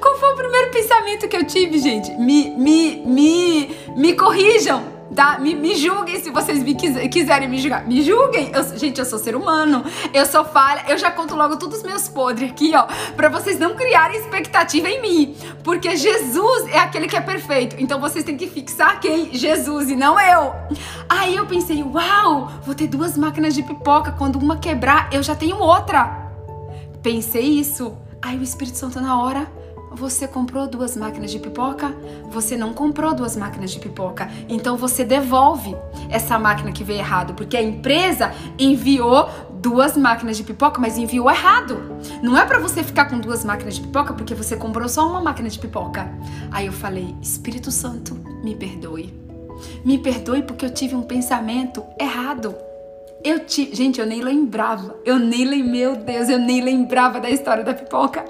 Qual foi o primeiro pensamento que eu tive, gente? Me, me, me, me corrijam tá? Me, me julguem se vocês me quiser, quiserem me julgar. Me julguem. Eu, gente, eu sou ser humano. Eu sou falha. Eu já conto logo todos os meus podres aqui, ó. Pra vocês não criarem expectativa em mim. Porque Jesus é aquele que é perfeito. Então vocês têm que fixar quem? Jesus e não eu. Aí eu pensei, uau, vou ter duas máquinas de pipoca. Quando uma quebrar, eu já tenho outra. Pensei isso. Aí o Espírito Santo na hora você comprou duas máquinas de pipoca? Você não comprou duas máquinas de pipoca. Então você devolve essa máquina que veio errado, porque a empresa enviou duas máquinas de pipoca, mas enviou errado. Não é para você ficar com duas máquinas de pipoca porque você comprou só uma máquina de pipoca. Aí eu falei: Espírito Santo, me perdoe. Me perdoe porque eu tive um pensamento errado. Eu te, gente, eu nem lembrava. Eu nem meu Deus, eu nem lembrava da história da pipoca.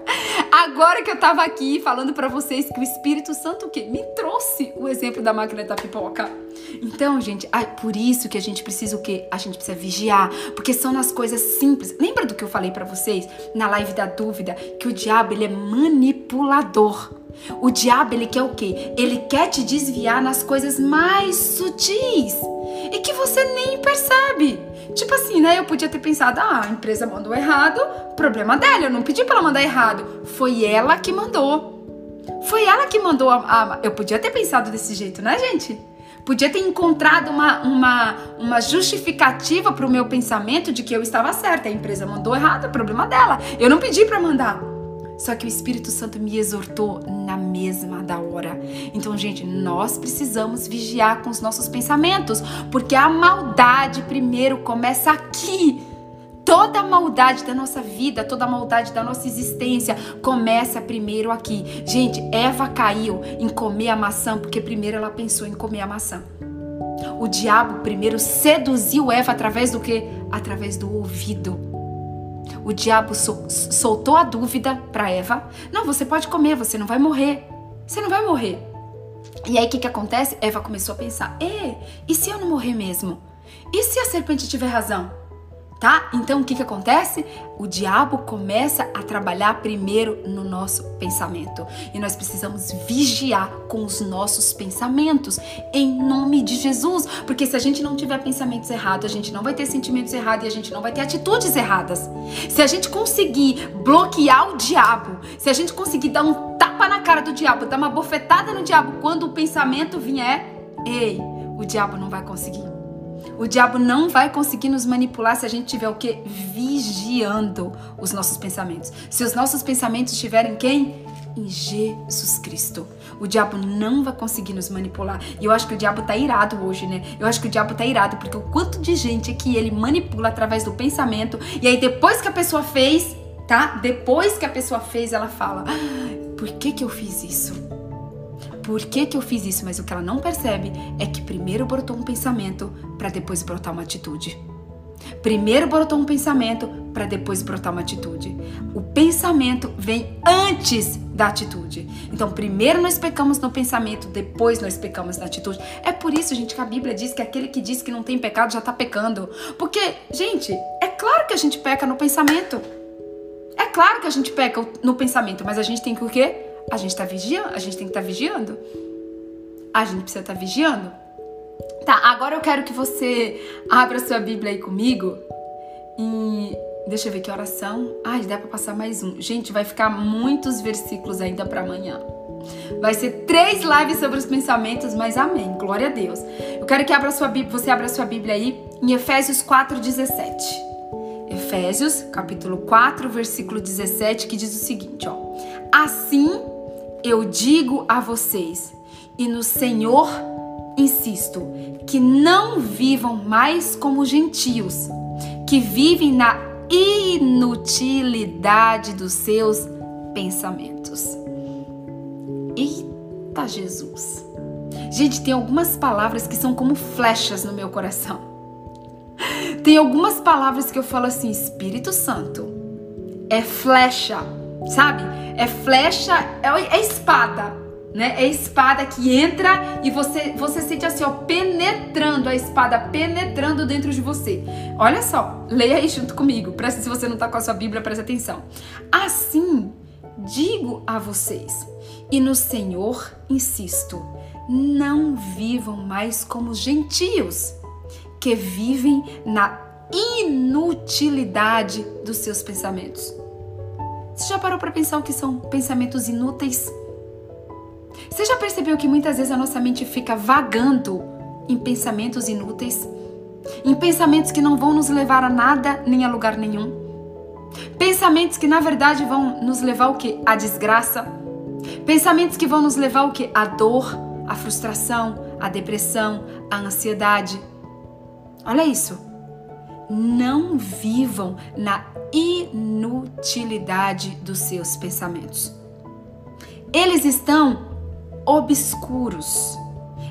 Agora que eu tava aqui falando para vocês que o Espírito Santo o quê? Me trouxe o exemplo da máquina da pipoca. Então, gente, por isso que a gente precisa o quê? A gente precisa vigiar, porque são nas coisas simples. Lembra do que eu falei para vocês na live da dúvida que o diabo ele é manipulador. O diabo ele quer o quê? Ele quer te desviar nas coisas mais sutis e que você nem percebe. Tipo assim, né? Eu podia ter pensado, ah, a empresa mandou errado, problema dela, eu não pedi para ela mandar errado. Foi ela que mandou. Foi ela que mandou a, a, Eu podia ter pensado desse jeito, né, gente? Podia ter encontrado uma, uma, uma justificativa para o meu pensamento de que eu estava certa. A empresa mandou errado, problema dela. Eu não pedi para mandar. Só que o Espírito Santo me exortou na mesma da hora. Então, gente, nós precisamos vigiar com os nossos pensamentos, porque a maldade primeiro começa aqui. Toda a maldade da nossa vida, toda a maldade da nossa existência começa primeiro aqui. Gente, Eva caiu em comer a maçã porque primeiro ela pensou em comer a maçã. O diabo primeiro seduziu Eva através do que? Através do ouvido o diabo soltou a dúvida para Eva: Não, você pode comer, você não vai morrer. Você não vai morrer. E aí o que, que acontece? Eva começou a pensar: E, e se eu não morrer mesmo? E se a serpente tiver razão? Tá? Então o que que acontece? O diabo começa a trabalhar primeiro no nosso pensamento e nós precisamos vigiar com os nossos pensamentos em nome de Jesus, porque se a gente não tiver pensamentos errados, a gente não vai ter sentimentos errados e a gente não vai ter atitudes erradas. Se a gente conseguir bloquear o diabo, se a gente conseguir dar um tapa na cara do diabo, dar uma bofetada no diabo quando o pensamento vier, ei, o diabo não vai conseguir. O diabo não vai conseguir nos manipular se a gente tiver o que? Vigiando os nossos pensamentos. Se os nossos pensamentos estiverem quem? Em Jesus Cristo. O diabo não vai conseguir nos manipular. E eu acho que o diabo tá irado hoje, né? Eu acho que o diabo tá irado porque o quanto de gente que ele manipula através do pensamento e aí depois que a pessoa fez, tá? Depois que a pessoa fez, ela fala: ah, "Por que que eu fiz isso?" Por que, que eu fiz isso, mas o que ela não percebe é que primeiro brotou um pensamento para depois brotar uma atitude. Primeiro brotou um pensamento para depois brotar uma atitude. O pensamento vem antes da atitude. Então, primeiro nós pecamos no pensamento, depois nós pecamos na atitude. É por isso, gente, que a Bíblia diz que aquele que diz que não tem pecado já está pecando. Porque, gente, é claro que a gente peca no pensamento. É claro que a gente peca no pensamento, mas a gente tem que o quê? A gente tá vigiando, a gente tem que estar tá vigiando. A gente precisa estar tá vigiando. Tá, agora eu quero que você abra sua Bíblia aí comigo e deixa eu ver que oração. Ai, dá para passar mais um. Gente, vai ficar muitos versículos ainda para amanhã. Vai ser três lives sobre os pensamentos, mas amém. Glória a Deus. Eu quero que abra sua Bíblia, você abra sua Bíblia aí em Efésios 4:17. Efésios, capítulo 4, versículo 17, que diz o seguinte, ó: Assim eu digo a vocês, e no Senhor insisto, que não vivam mais como gentios, que vivem na inutilidade dos seus pensamentos. Eita Jesus! Gente, tem algumas palavras que são como flechas no meu coração. Tem algumas palavras que eu falo assim, Espírito Santo, é flecha, sabe? É flecha, é, é espada, né? É espada que entra e você você sente assim, ó, penetrando a espada penetrando dentro de você. Olha só, leia aí junto comigo. Presta se você não tá com a sua Bíblia, presta atenção. Assim, digo a vocês, e no Senhor insisto, não vivam mais como gentios, que vivem na inutilidade dos seus pensamentos. Você já parou para pensar o que são pensamentos inúteis? Você já percebeu que muitas vezes a nossa mente fica vagando em pensamentos inúteis? Em pensamentos que não vão nos levar a nada nem a lugar nenhum? Pensamentos que na verdade vão nos levar o quê? A desgraça, Pensamentos que vão nos levar ao que? A dor, a frustração, a depressão, a ansiedade. Olha isso. Não vivam na inutilidade dos seus pensamentos. Eles estão obscuros.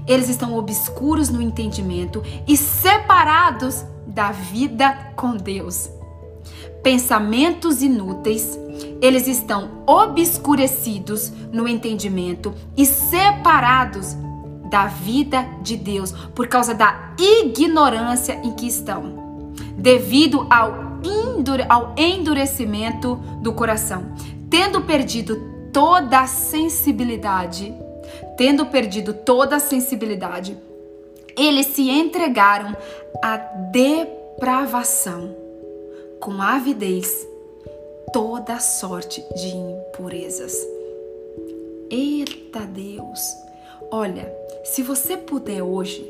Eles estão obscuros no entendimento e separados da vida com Deus. Pensamentos inúteis, eles estão obscurecidos no entendimento e separados da vida de Deus por causa da ignorância em que estão, devido ao, ao endurecimento do coração, tendo perdido toda a sensibilidade, tendo perdido toda a sensibilidade, eles se entregaram à depravação, com avidez, toda sorte de impurezas. Eita Deus! Olha, se você puder hoje,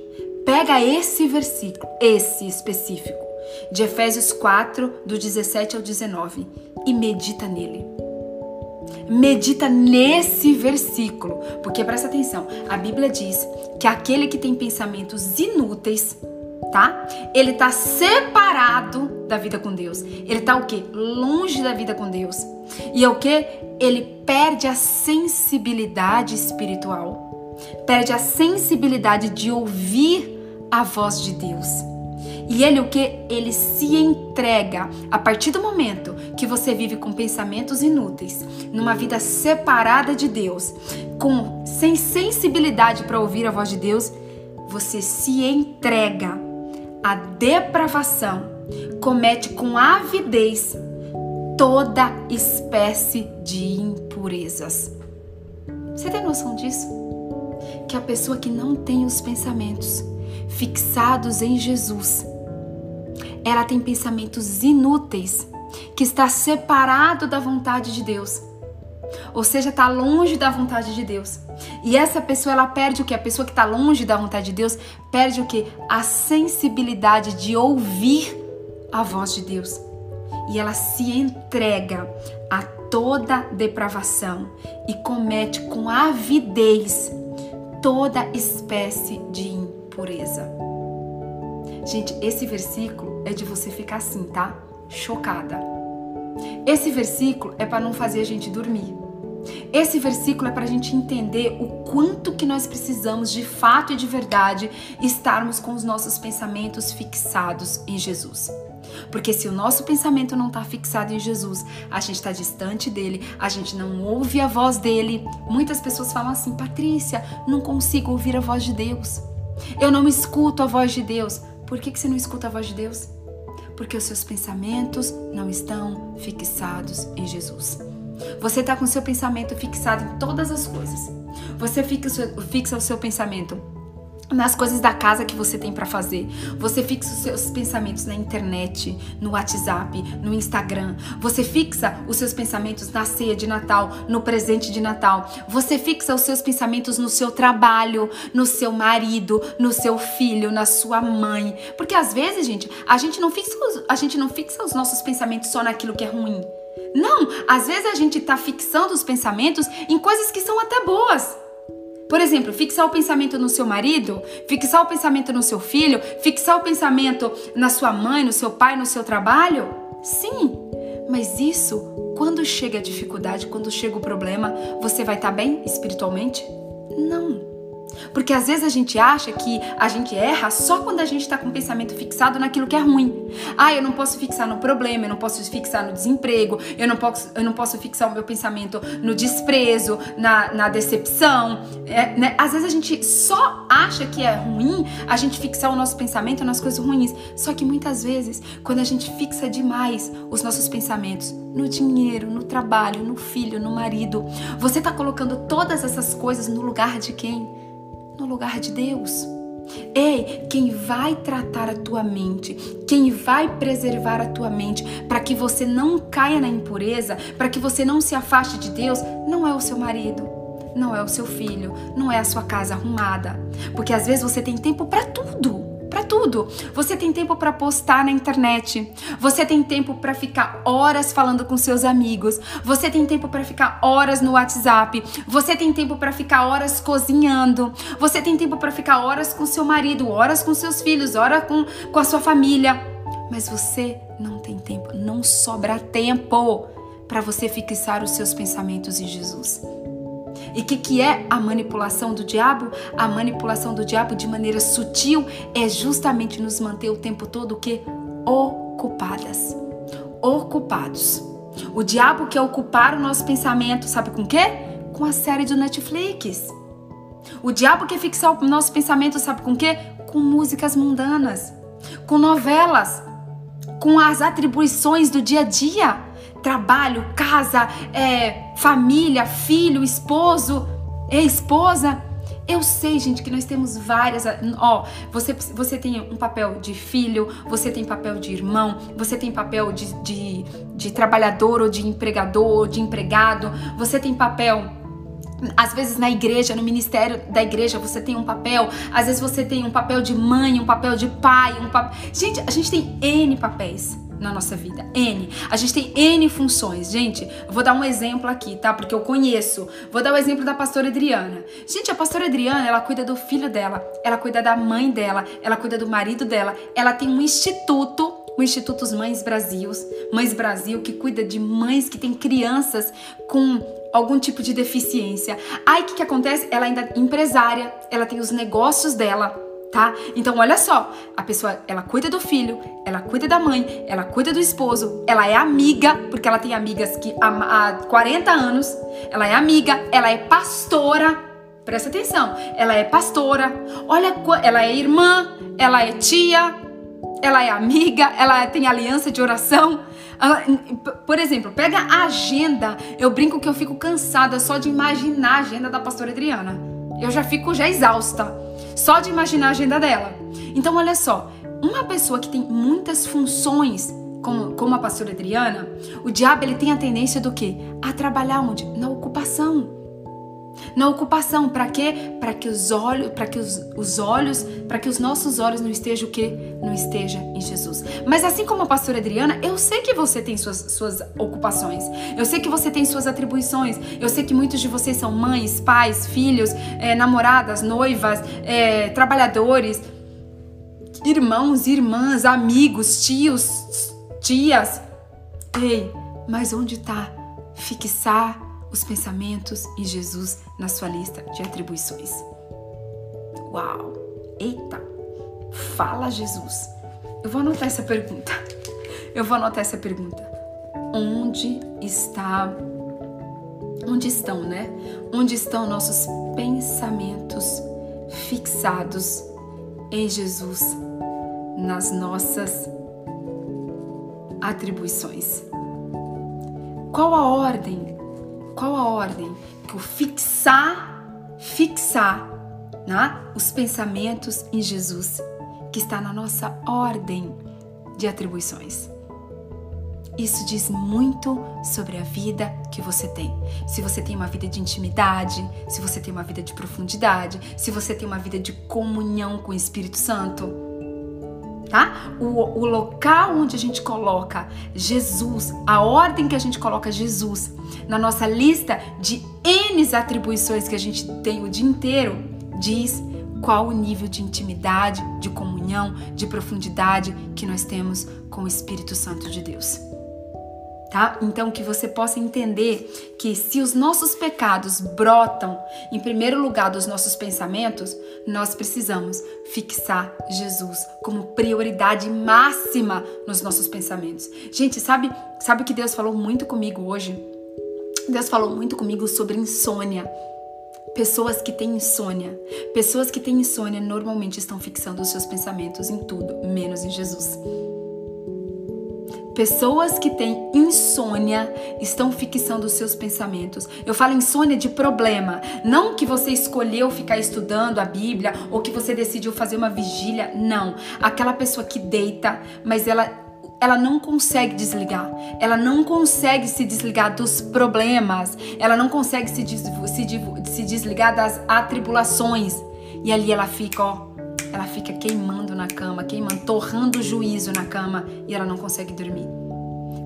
pega esse versículo, esse específico, de Efésios 4, do 17 ao 19, e medita nele. Medita nesse versículo, porque presta atenção, a Bíblia diz que aquele que tem pensamentos inúteis, tá? Ele tá separado da vida com Deus. Ele tá o quê? Longe da vida com Deus. E é o que? Ele perde a sensibilidade espiritual perde a sensibilidade de ouvir a voz de Deus. E ele o que? Ele se entrega a partir do momento que você vive com pensamentos inúteis, numa vida separada de Deus, com sem sensibilidade para ouvir a voz de Deus, você se entrega à depravação, comete com avidez toda espécie de impurezas. Você tem noção disso? que a pessoa que não tem os pensamentos fixados em Jesus, ela tem pensamentos inúteis, que está separado da vontade de Deus. Ou seja, está longe da vontade de Deus. E essa pessoa, ela perde o que? A pessoa que está longe da vontade de Deus, perde o que? A sensibilidade de ouvir a voz de Deus. E ela se entrega a toda depravação e comete com avidez toda espécie de impureza. Gente, esse versículo é de você ficar assim, tá? Chocada. Esse versículo é para não fazer a gente dormir. Esse versículo é para a gente entender o quanto que nós precisamos de fato e de verdade estarmos com os nossos pensamentos fixados em Jesus. Porque se o nosso pensamento não está fixado em Jesus, a gente está distante dele, a gente não ouve a voz dele. Muitas pessoas falam assim: Patrícia, não consigo ouvir a voz de Deus. Eu não escuto a voz de Deus. Por que, que você não escuta a voz de Deus? Porque os seus pensamentos não estão fixados em Jesus. Você está com o seu pensamento fixado em todas as coisas. Você fixa, fixa o seu pensamento nas coisas da casa que você tem para fazer. Você fixa os seus pensamentos na internet, no WhatsApp, no Instagram. Você fixa os seus pensamentos na ceia de Natal, no presente de Natal. Você fixa os seus pensamentos no seu trabalho, no seu marido, no seu filho, na sua mãe. Porque às vezes, gente, a gente não fixa os, a gente não fixa os nossos pensamentos só naquilo que é ruim. Não, às vezes a gente tá fixando os pensamentos em coisas que são até boas. Por exemplo, fixar o pensamento no seu marido, fixar o pensamento no seu filho, fixar o pensamento na sua mãe, no seu pai, no seu trabalho? Sim, mas isso, quando chega a dificuldade, quando chega o problema, você vai estar tá bem espiritualmente? Não. Porque às vezes a gente acha que a gente erra só quando a gente está com o pensamento fixado naquilo que é ruim. Ah, eu não posso fixar no problema, eu não posso fixar no desemprego, eu não posso, eu não posso fixar o meu pensamento no desprezo, na, na decepção. É, né? Às vezes a gente só acha que é ruim a gente fixar o nosso pensamento nas coisas ruins. Só que muitas vezes, quando a gente fixa demais os nossos pensamentos no dinheiro, no trabalho, no filho, no marido, você está colocando todas essas coisas no lugar de quem? Lugar de Deus. Ei, quem vai tratar a tua mente, quem vai preservar a tua mente para que você não caia na impureza, para que você não se afaste de Deus, não é o seu marido, não é o seu filho, não é a sua casa arrumada. Porque às vezes você tem tempo para tudo para tudo. Você tem tempo para postar na internet. Você tem tempo para ficar horas falando com seus amigos. Você tem tempo para ficar horas no WhatsApp. Você tem tempo para ficar horas cozinhando. Você tem tempo para ficar horas com seu marido, horas com seus filhos, horas com, com a sua família. Mas você não tem tempo, não sobra tempo para você fixar os seus pensamentos em Jesus. E o que, que é a manipulação do diabo? A manipulação do diabo de maneira sutil é justamente nos manter o tempo todo o que? Ocupadas. Ocupados. O diabo quer ocupar o nosso pensamento, sabe com quê? Com a série do Netflix. O diabo quer fixar o nosso pensamento, sabe com quê? Com músicas mundanas, com novelas, com as atribuições do dia a dia trabalho, casa, é, família, filho, esposo, esposa. Eu sei, gente, que nós temos várias. Ó, você, você tem um papel de filho, você tem papel de irmão, você tem papel de, de, de trabalhador ou de empregador ou de empregado, você tem papel às vezes na igreja, no ministério da igreja, você tem um papel. Às vezes você tem um papel de mãe, um papel de pai, um papel. Gente, a gente tem N papéis na nossa vida. N. A gente tem N funções. Gente, vou dar um exemplo aqui, tá? Porque eu conheço. Vou dar o exemplo da pastora Adriana. Gente, a pastora Adriana, ela cuida do filho dela, ela cuida da mãe dela, ela cuida do marido dela. Ela tem um instituto o Instituto Mães Brasil, Mães Brasil, que cuida de mães que têm crianças com algum tipo de deficiência. Aí o que, que acontece? Ela ainda é empresária, ela tem os negócios dela tá? Então olha só, a pessoa, ela cuida do filho, ela cuida da mãe, ela cuida do esposo, ela é amiga, porque ela tem amigas que há, há 40 anos, ela é amiga, ela é pastora, presta atenção, ela é pastora, olha, ela é irmã, ela é tia, ela é amiga, ela tem aliança de oração. Por exemplo, pega a agenda. Eu brinco que eu fico cansada só de imaginar a agenda da pastora Adriana. Eu já fico já exausta só de imaginar a agenda dela. Então, olha só, uma pessoa que tem muitas funções, como, como a pastora Adriana, o diabo ele tem a tendência do quê? A trabalhar onde? Na ocupação. Na ocupação, para quê? Para que os olhos, para que os, os olhos, para que os nossos olhos não estejam o quê? Não esteja em Jesus. Mas assim como a pastora Adriana, eu sei que você tem suas, suas ocupações. Eu sei que você tem suas atribuições. Eu sei que muitos de vocês são mães, pais, filhos, é, namoradas, noivas, é, trabalhadores, irmãos, irmãs, amigos, tios, tias. Ei, mas onde está fixar os pensamentos em Jesus na sua lista de atribuições. Uau! Eita! Fala Jesus! Eu vou anotar essa pergunta. Eu vou anotar essa pergunta. Onde está onde estão, né? Onde estão nossos pensamentos fixados em Jesus nas nossas atribuições? Qual a ordem qual a ordem? O fixar, fixar né, os pensamentos em Jesus, que está na nossa ordem de atribuições. Isso diz muito sobre a vida que você tem. Se você tem uma vida de intimidade, se você tem uma vida de profundidade, se você tem uma vida de comunhão com o Espírito Santo tá? O, o local onde a gente coloca Jesus, a ordem que a gente coloca Jesus na nossa lista de N atribuições que a gente tem o dia inteiro, diz qual o nível de intimidade, de comunhão, de profundidade que nós temos com o Espírito Santo de Deus tá? Então que você possa entender que se os nossos pecados brotam em primeiro lugar dos nossos pensamentos, nós precisamos fixar Jesus como prioridade máxima nos nossos pensamentos. Gente, sabe, sabe que Deus falou muito comigo hoje? Deus falou muito comigo sobre insônia. Pessoas que têm insônia, pessoas que têm insônia normalmente estão fixando os seus pensamentos em tudo, menos em Jesus. Pessoas que têm insônia estão fixando seus pensamentos. Eu falo insônia de problema, não que você escolheu ficar estudando a Bíblia ou que você decidiu fazer uma vigília, não. Aquela pessoa que deita, mas ela ela não consegue desligar. Ela não consegue se desligar dos problemas. Ela não consegue se, des, se, se desligar das atribulações. E ali ela fica, ó, ela fica queimando na cama, queimando, torrando o juízo na cama e ela não consegue dormir.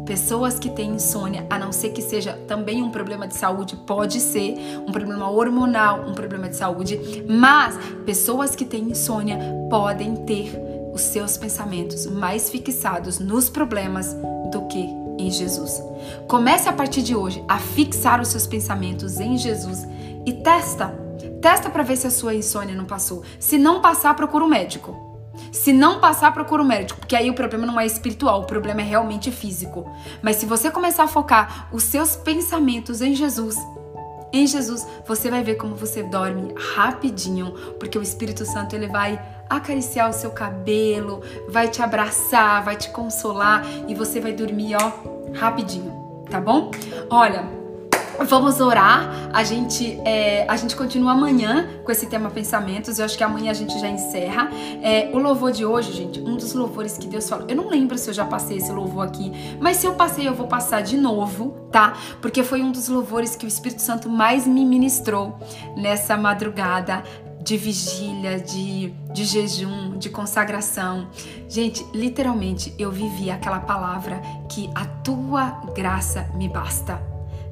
Pessoas que têm insônia, a não ser que seja também um problema de saúde, pode ser um problema hormonal, um problema de saúde, mas pessoas que têm insônia podem ter os seus pensamentos mais fixados nos problemas do que em Jesus. Comece a partir de hoje a fixar os seus pensamentos em Jesus e testa. Testa para ver se a sua insônia não passou. Se não passar, procura um médico. Se não passar, procura um médico, porque aí o problema não é espiritual, o problema é realmente físico. Mas se você começar a focar os seus pensamentos em Jesus, em Jesus, você vai ver como você dorme rapidinho, porque o Espírito Santo ele vai acariciar o seu cabelo, vai te abraçar, vai te consolar e você vai dormir ó rapidinho, tá bom? Olha, Vamos orar. A gente, é, a gente continua amanhã com esse tema pensamentos. Eu acho que amanhã a gente já encerra. É, o louvor de hoje, gente, um dos louvores que Deus falou. Eu não lembro se eu já passei esse louvor aqui, mas se eu passei, eu vou passar de novo, tá? Porque foi um dos louvores que o Espírito Santo mais me ministrou nessa madrugada de vigília, de, de jejum, de consagração. Gente, literalmente eu vivi aquela palavra que a tua graça me basta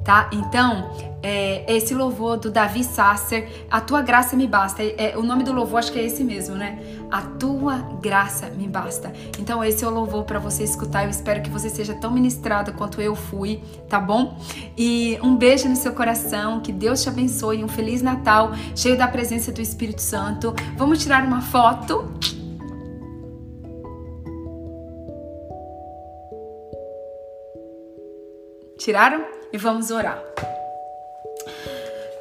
tá? Então, é, esse louvor do Davi Sasser, A Tua Graça Me Basta. É, o nome do louvor acho que é esse mesmo, né? A Tua Graça Me Basta. Então, esse é o louvor para você escutar. Eu espero que você seja tão ministrado quanto eu fui, tá bom? E um beijo no seu coração, que Deus te abençoe. Um Feliz Natal, cheio da presença do Espírito Santo. Vamos tirar uma foto. Tiraram? E vamos orar.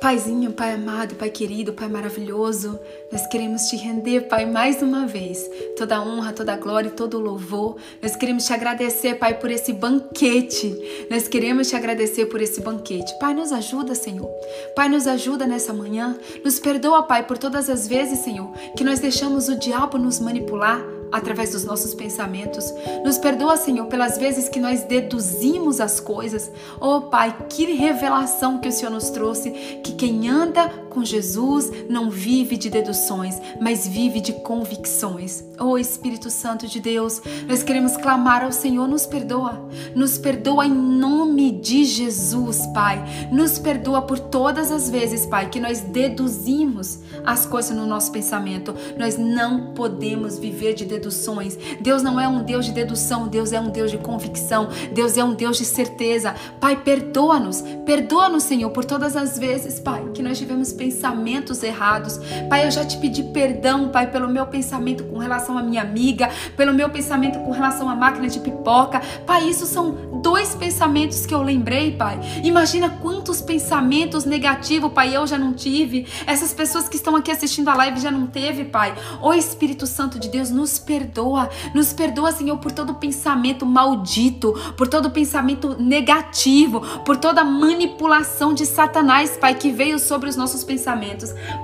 Paizinho, Pai amado, Pai querido, Pai maravilhoso, nós queremos te render, Pai, mais uma vez, toda a honra, toda a glória e todo o louvor. Nós queremos te agradecer, Pai, por esse banquete. Nós queremos te agradecer por esse banquete. Pai, nos ajuda, Senhor. Pai, nos ajuda nessa manhã. Nos perdoa, Pai, por todas as vezes, Senhor, que nós deixamos o diabo nos manipular através dos nossos pensamentos. Nos perdoa, Senhor, pelas vezes que nós deduzimos as coisas. Oh, Pai, que revelação que o Senhor nos trouxe, que quem anda com Jesus não vive de deduções, mas vive de convicções. Oh, Espírito Santo de Deus, nós queremos clamar ao Senhor, nos perdoa. Nos perdoa em nome de Jesus, Pai. Nos perdoa por todas as vezes, Pai, que nós deduzimos as coisas no nosso pensamento. Nós não podemos viver de deduções. Deus não é um Deus de dedução, Deus é um Deus de convicção, Deus é um Deus de certeza. Pai, perdoa-nos, perdoa-nos, Senhor, por todas as vezes, Pai, que nós tivemos pensamentos errados. Pai, eu já te pedi perdão, Pai, pelo meu pensamento com relação à minha amiga, pelo meu pensamento com relação à máquina de pipoca. Pai, isso são dois pensamentos que eu lembrei, Pai. Imagina quantos pensamentos negativos, Pai, eu já não tive. Essas pessoas que estão aqui assistindo a live já não teve, Pai. O Espírito Santo de Deus nos perdoa. Nos perdoa, Senhor, por todo pensamento maldito, por todo pensamento negativo, por toda manipulação de Satanás, Pai, que veio sobre os nossos pensamentos.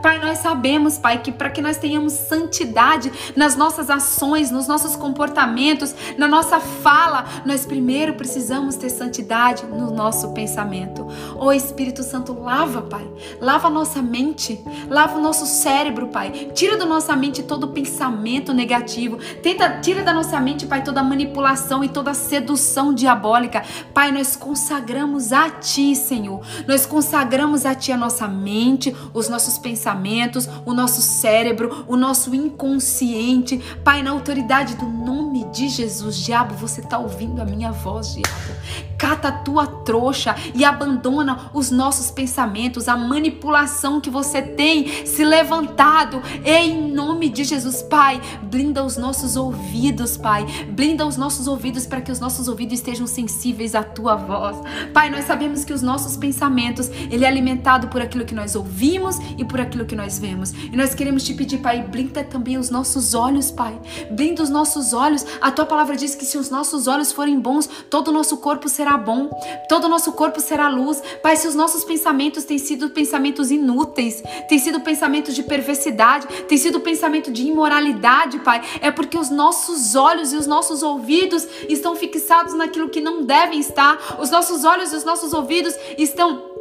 Pai, nós sabemos, Pai, que para que nós tenhamos santidade nas nossas ações, nos nossos comportamentos, na nossa fala, nós primeiro precisamos ter santidade no nosso pensamento. O Espírito Santo lava, Pai. Lava a nossa mente, lava o nosso cérebro, Pai. Tira da nossa mente todo pensamento negativo Tenta, tira da nossa mente, Pai, toda manipulação e toda sedução diabólica. Pai, nós consagramos a Ti, Senhor. Nós consagramos a Ti a nossa mente, os nossos pensamentos, o nosso cérebro, o nosso inconsciente. Pai, na autoridade do nome de Jesus, diabo, você está ouvindo a minha voz, diabo. Cata a tua trouxa e abandona os nossos pensamentos, a manipulação que você tem se levantado. Em nome de Jesus, Pai, blinda os nossos ouvidos, Pai. Blinda os nossos ouvidos para que os nossos ouvidos estejam sensíveis à tua voz. Pai, nós sabemos que os nossos pensamentos, ele é alimentado por aquilo que nós ouvimos e por aquilo que nós vemos. E nós queremos te pedir, Pai, blinda também os nossos olhos, Pai. Blinda os nossos olhos. A tua palavra diz que se os nossos olhos forem bons, todo o nosso corpo será bom. Todo o nosso corpo será luz. Pai, se os nossos pensamentos têm sido pensamentos inúteis, têm sido pensamentos de perversidade, têm sido pensamento de imoralidade, Pai, é porque os nossos olhos e os nossos ouvidos estão fixados naquilo que não devem estar. Os nossos olhos e os nossos ouvidos estão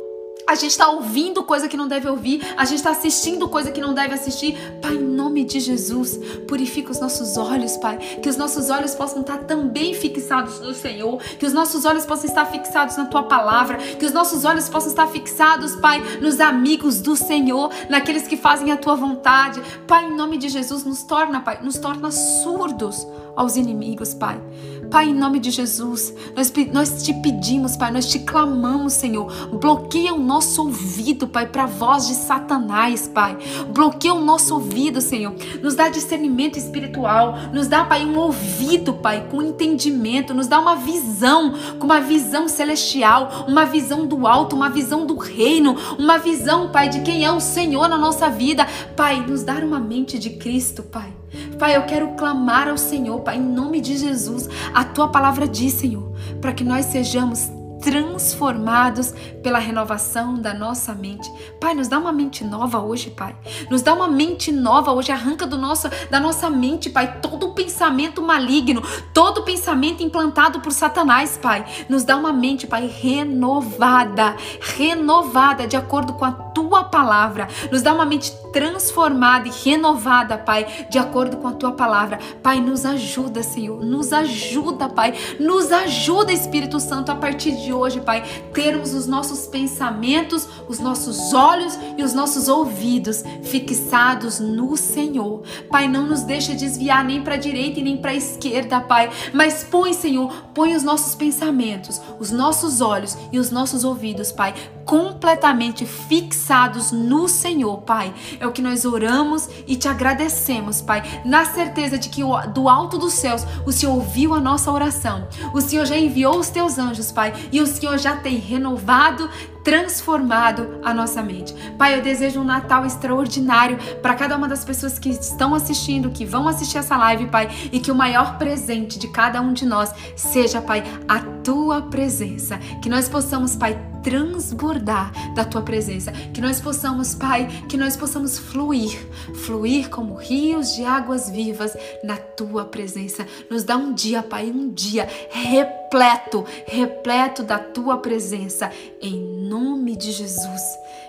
a gente está ouvindo coisa que não deve ouvir, a gente está assistindo coisa que não deve assistir. Pai, em nome de Jesus, purifica os nossos olhos, Pai. Que os nossos olhos possam estar também fixados no Senhor. Que os nossos olhos possam estar fixados na Tua palavra. Que os nossos olhos possam estar fixados, Pai, nos amigos do Senhor, naqueles que fazem a Tua vontade. Pai, em nome de Jesus, nos torna, Pai, nos torna surdos aos inimigos, Pai. Pai, em nome de Jesus, nós, nós te pedimos, Pai, nós te clamamos, Senhor. Bloqueia o nosso ouvido, Pai, para a voz de Satanás, Pai. Bloqueia o nosso ouvido, Senhor. Nos dá discernimento espiritual. Nos dá, Pai, um ouvido, Pai, com entendimento. Nos dá uma visão, com uma visão celestial, uma visão do alto, uma visão do reino, uma visão, Pai, de quem é o Senhor na nossa vida. Pai, nos dar uma mente de Cristo, Pai. Pai, eu quero clamar ao Senhor, Pai, em nome de Jesus. A tua palavra diz, Senhor, para que nós sejamos transformados pela renovação da nossa mente. Pai, nos dá uma mente nova hoje, Pai. Nos dá uma mente nova hoje, arranca do nosso, da nossa mente, Pai, todo pensamento maligno, todo pensamento implantado por Satanás, Pai. Nos dá uma mente, Pai, renovada, renovada de acordo com a tua palavra. Nos dá uma mente transformada e renovada, Pai, de acordo com a tua palavra. Pai, nos ajuda, Senhor. Nos ajuda, Pai. Nos ajuda, Espírito Santo, a partir de hoje, Pai, termos os nossos pensamentos, os nossos olhos e os nossos ouvidos fixados no Senhor. Pai, não nos deixa desviar nem para a direita e nem para a esquerda, Pai, mas põe, Senhor, põe os nossos pensamentos, os nossos olhos e os nossos ouvidos, Pai, completamente fixados no Senhor, Pai. É o que nós oramos e te agradecemos, Pai, na certeza de que do alto dos céus o Senhor ouviu a nossa oração. O Senhor já enviou os teus anjos, Pai, e o Senhor já tem renovado, transformado a nossa mente. Pai, eu desejo um Natal extraordinário para cada uma das pessoas que estão assistindo, que vão assistir essa live, Pai, e que o maior presente de cada um de nós seja, Pai, a tua presença. Que nós possamos, Pai, transbordar da tua presença. Que nós possamos, Pai, que nós possamos fluir, fluir como rios de águas vivas na tua presença. Nos dá um dia, Pai, um dia repleto, repleto da tua presença, em nome de Jesus.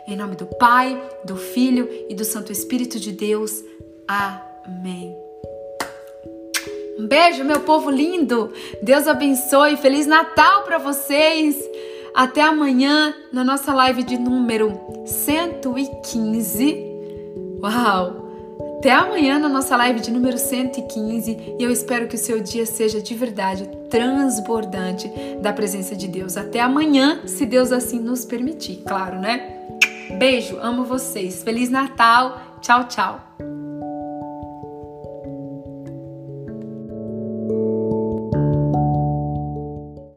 Em nome do Pai, do Filho e do Santo Espírito de Deus. Amém. Um beijo, meu povo lindo. Deus abençoe. Feliz Natal para vocês. Até amanhã na nossa live de número 115. Uau! Até amanhã na nossa live de número 115 e eu espero que o seu dia seja de verdade transbordante da presença de Deus. Até amanhã, se Deus assim nos permitir, claro, né? Beijo, amo vocês. Feliz Natal. Tchau, tchau.